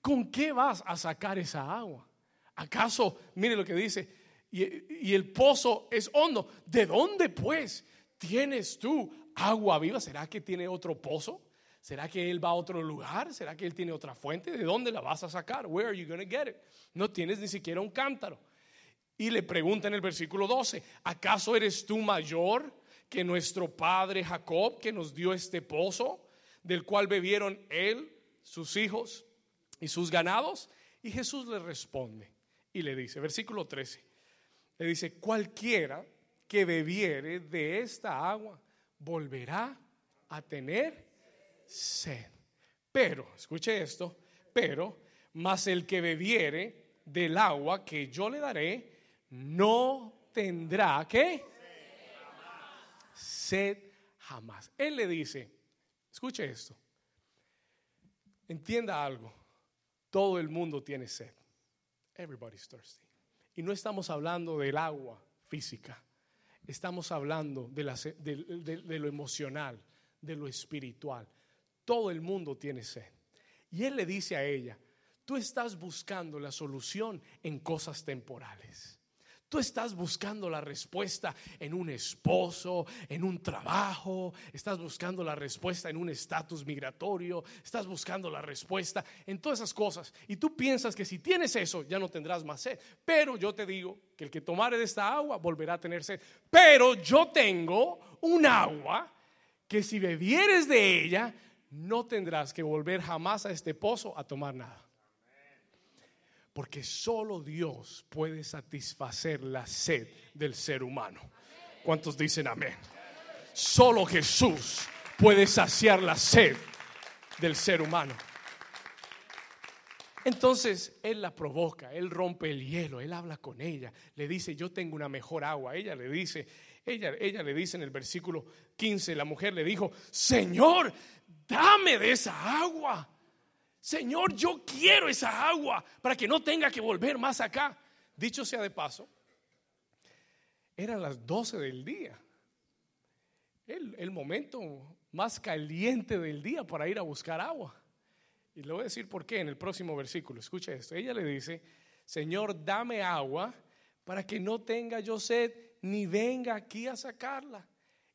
¿Con qué vas a sacar esa agua? ¿Acaso, mire lo que dice, y, y el pozo es hondo? ¿De dónde pues tienes tú agua viva? ¿Será que tiene otro pozo? ¿Será que él va a otro lugar? ¿Será que él tiene otra fuente? ¿De dónde la vas a sacar? Where are you going to get it? No tienes ni siquiera un cántaro. Y le pregunta en el versículo 12, ¿acaso eres tú mayor que nuestro padre Jacob que nos dio este pozo del cual bebieron él, sus hijos y sus ganados? Y Jesús le responde y le dice, versículo 13, le dice, cualquiera que bebiere de esta agua volverá a tener sed. Pero, escuche esto, pero, mas el que bebiere del agua que yo le daré, no tendrá, ¿qué? Sed jamás. Él le dice, escuche esto, entienda algo, todo el mundo tiene sed. Everybody's thirsty. Y no estamos hablando del agua física, estamos hablando de, la, de lo emocional, de lo espiritual. Todo el mundo tiene sed. Y él le dice a ella, tú estás buscando la solución en cosas temporales. Tú estás buscando la respuesta en un esposo, en un trabajo, estás buscando la respuesta en un estatus migratorio, estás buscando la respuesta en todas esas cosas. Y tú piensas que si tienes eso ya no tendrás más sed. Pero yo te digo que el que tomare de esta agua volverá a tener sed. Pero yo tengo un agua que si bebieres de ella no tendrás que volver jamás a este pozo a tomar nada. Porque solo Dios puede satisfacer la sed del ser humano. ¿Cuántos dicen amén? Solo Jesús puede saciar la sed del ser humano. Entonces él la provoca, él rompe el hielo, él habla con ella, le dice, yo tengo una mejor agua. Ella le dice, ella, ella le dice en el versículo 15, la mujer le dijo, Señor, dame de esa agua. Señor, yo quiero esa agua para que no tenga que volver más acá. Dicho sea de paso, eran las 12 del día. El, el, momento más caliente del día para ir a buscar agua. Y le voy a decir por qué en el próximo versículo. Escucha esto. Ella le dice, Señor, dame agua para que no tenga yo sed ni venga aquí a sacarla.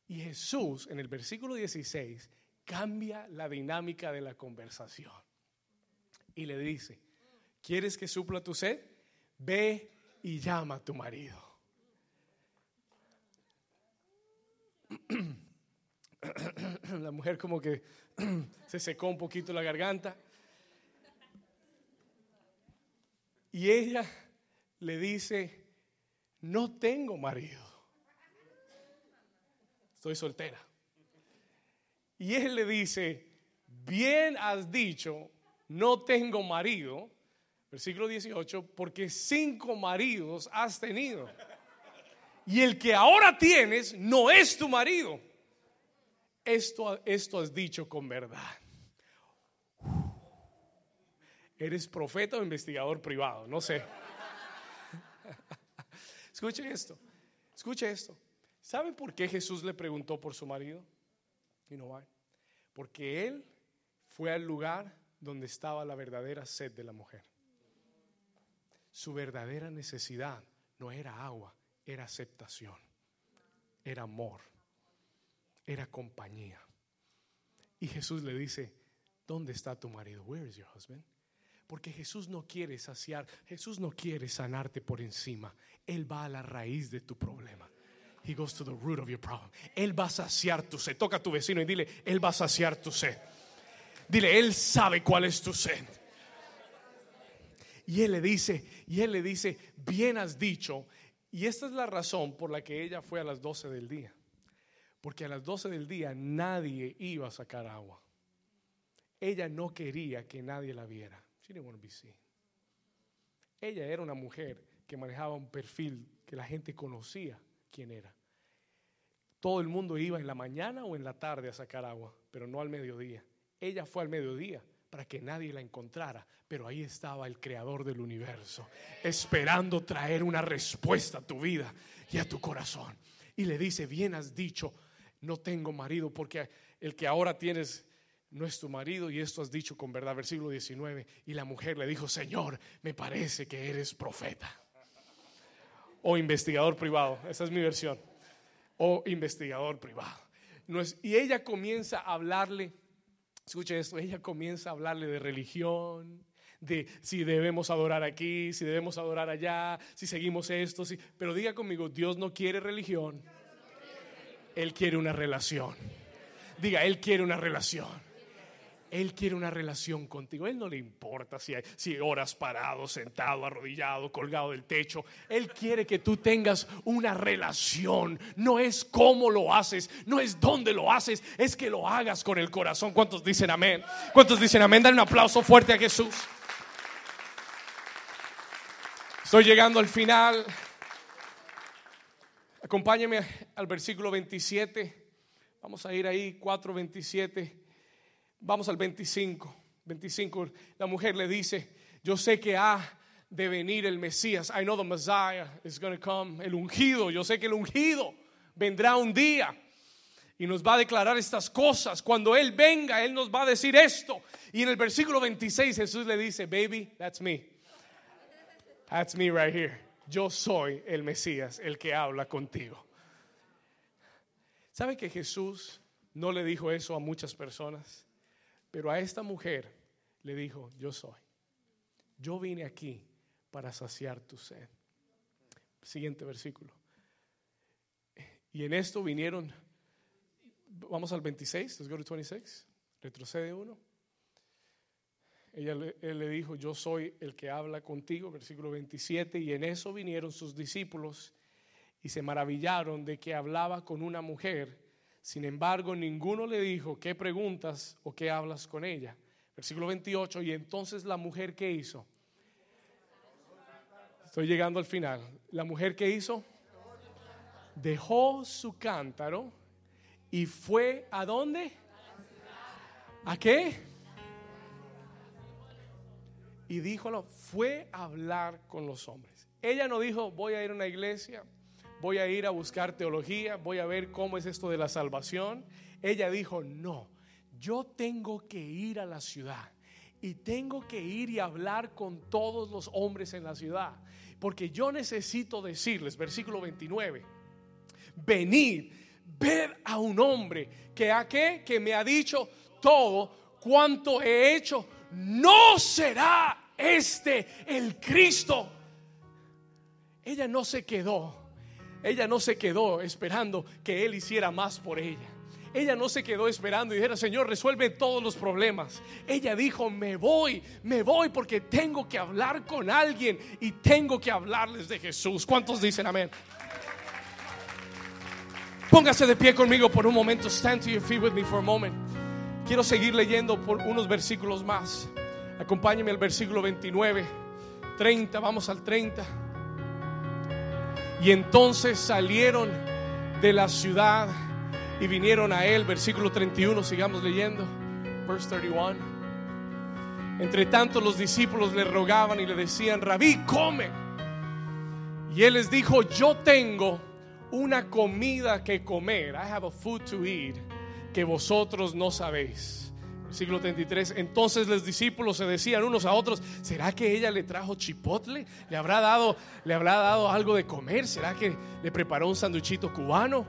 Y Jesús en el versículo 16 cambia la dinámica de la conversación. Y le dice, ¿quieres que supla tu sed? Ve y llama a tu marido. <clears throat> La mujer como que <clears throat> se secó un poquito la garganta. Y ella le dice, no tengo marido. Estoy soltera. Y él le dice, bien has dicho, no tengo marido, versículo 18, porque cinco maridos has tenido. Y el que ahora tienes no es tu marido. esto, esto has dicho con verdad. ¿Eres profeta o investigador privado? No sé. <laughs> Escuche esto. Escuche esto. ¿Saben por qué Jesús le preguntó por su marido? Porque él fue al lugar donde estaba la verdadera sed de la mujer. Su verdadera necesidad no era agua, era aceptación, era amor, era compañía. Y Jesús le dice, ¿dónde está tu marido? Where is your husband? Porque Jesús no quiere saciar, Jesús no quiere sanarte por encima. Él va a la raíz de tu problema. He goes to the root of your problem. Él va a saciar tu sed. Toca a tu vecino y dile, Él va a saciar tu sed. Dile, Él sabe cuál es tu sed. Y Él le dice, y Él le dice, bien has dicho. Y esta es la razón por la que ella fue a las 12 del día. Porque a las 12 del día nadie iba a sacar agua. Ella no quería que nadie la viera. Ella era una mujer que manejaba un perfil que la gente conocía quién era. Todo el mundo iba en la mañana o en la tarde a sacar agua, pero no al mediodía. Ella fue al mediodía para que nadie la encontrara, pero ahí estaba el creador del universo, esperando traer una respuesta a tu vida y a tu corazón. Y le dice, bien has dicho, no tengo marido, porque el que ahora tienes no es tu marido y esto has dicho con verdad. Versículo 19. Y la mujer le dijo, Señor, me parece que eres profeta. O investigador privado. Esa es mi versión. O investigador privado. Y ella comienza a hablarle, escuche esto, ella comienza a hablarle de religión, de si debemos adorar aquí, si debemos adorar allá, si seguimos esto, pero diga conmigo, Dios no quiere religión, Él quiere una relación. Diga, Él quiere una relación. Él quiere una relación contigo. Él no le importa si, hay, si horas parado, sentado, arrodillado, colgado del techo. Él quiere que tú tengas una relación. No es cómo lo haces, no es dónde lo haces, es que lo hagas con el corazón. ¿Cuántos dicen amén? ¿Cuántos dicen amén? Dan un aplauso fuerte a Jesús. Estoy llegando al final. Acompáñeme al versículo 27. Vamos a ir ahí, 4.27. Vamos al 25. 25. La mujer le dice, yo sé que ha de venir el Mesías. I know the Messiah is going to come. El ungido, yo sé que el ungido vendrá un día y nos va a declarar estas cosas. Cuando Él venga, Él nos va a decir esto. Y en el versículo 26 Jesús le dice, baby, that's me. That's me right here. Yo soy el Mesías, el que habla contigo. ¿Sabe que Jesús no le dijo eso a muchas personas? Pero a esta mujer le dijo, yo soy. Yo vine aquí para saciar tu sed. Siguiente versículo. Y en esto vinieron, vamos al 26, let's go to 26, retrocede uno. Ella él le dijo, yo soy el que habla contigo, versículo 27, y en eso vinieron sus discípulos y se maravillaron de que hablaba con una mujer sin embargo, ninguno le dijo, ¿qué preguntas o qué hablas con ella? Versículo 28, y entonces la mujer que hizo. Estoy llegando al final. La mujer que hizo dejó su cántaro y fue a dónde? ¿A qué? Y díjolo, fue a hablar con los hombres. Ella no dijo, voy a ir a una iglesia, voy a ir a buscar teología, voy a ver cómo es esto de la salvación. Ella dijo, no, yo tengo que ir a la ciudad y tengo que ir y hablar con todos los hombres en la ciudad, porque yo necesito decirles, versículo 29, venid, ved a un hombre que a qué, que me ha dicho todo cuanto he hecho, no será este el Cristo. Ella no se quedó ella no se quedó esperando que Él hiciera más por ella. Ella no se quedó esperando y dijera, Señor, resuelve todos los problemas. Ella dijo, me voy, me voy porque tengo que hablar con alguien y tengo que hablarles de Jesús. ¿Cuántos dicen amén? Póngase de pie conmigo por un momento. Stand to your feet with me for a moment. Quiero seguir leyendo por unos versículos más. Acompáñeme al versículo 29, 30, vamos al 30. Y entonces salieron de la ciudad y vinieron a él, versículo 31, sigamos leyendo, verse 31. Entre tanto los discípulos le rogaban y le decían, Rabí, come. Y él les dijo, yo tengo una comida que comer. I have a food to eat que vosotros no sabéis. Versículo 33. Entonces los discípulos se decían unos a otros, ¿será que ella le trajo chipotle? ¿Le habrá dado, le habrá dado algo de comer? ¿Será que le preparó un sanduchito cubano?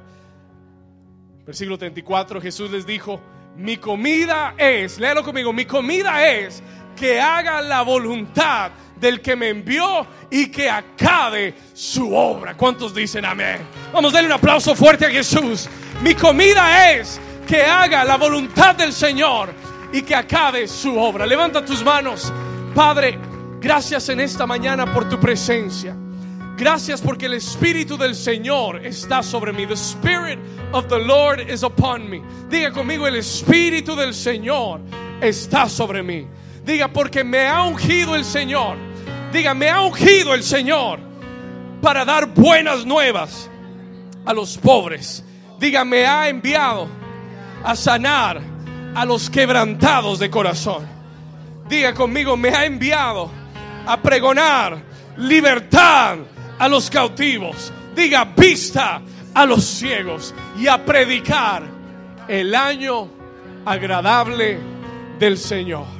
Versículo 34, Jesús les dijo, mi comida es, léalo conmigo, mi comida es que haga la voluntad del que me envió y que acabe su obra. ¿Cuántos dicen amén? Vamos a darle un aplauso fuerte a Jesús. Mi comida es que haga la voluntad del Señor y que acabe su obra. Levanta tus manos. Padre, gracias en esta mañana por tu presencia. Gracias porque el Espíritu del Señor está sobre mí. The Spirit of the Lord is upon me. Diga conmigo, el Espíritu del Señor está sobre mí. Diga, porque me ha ungido el Señor. Diga, me ha ungido el Señor para dar buenas nuevas a los pobres. Diga, me ha enviado a sanar a los quebrantados de corazón. Diga conmigo, me ha enviado a pregonar libertad a los cautivos. Diga, vista a los ciegos y a predicar el año agradable del Señor.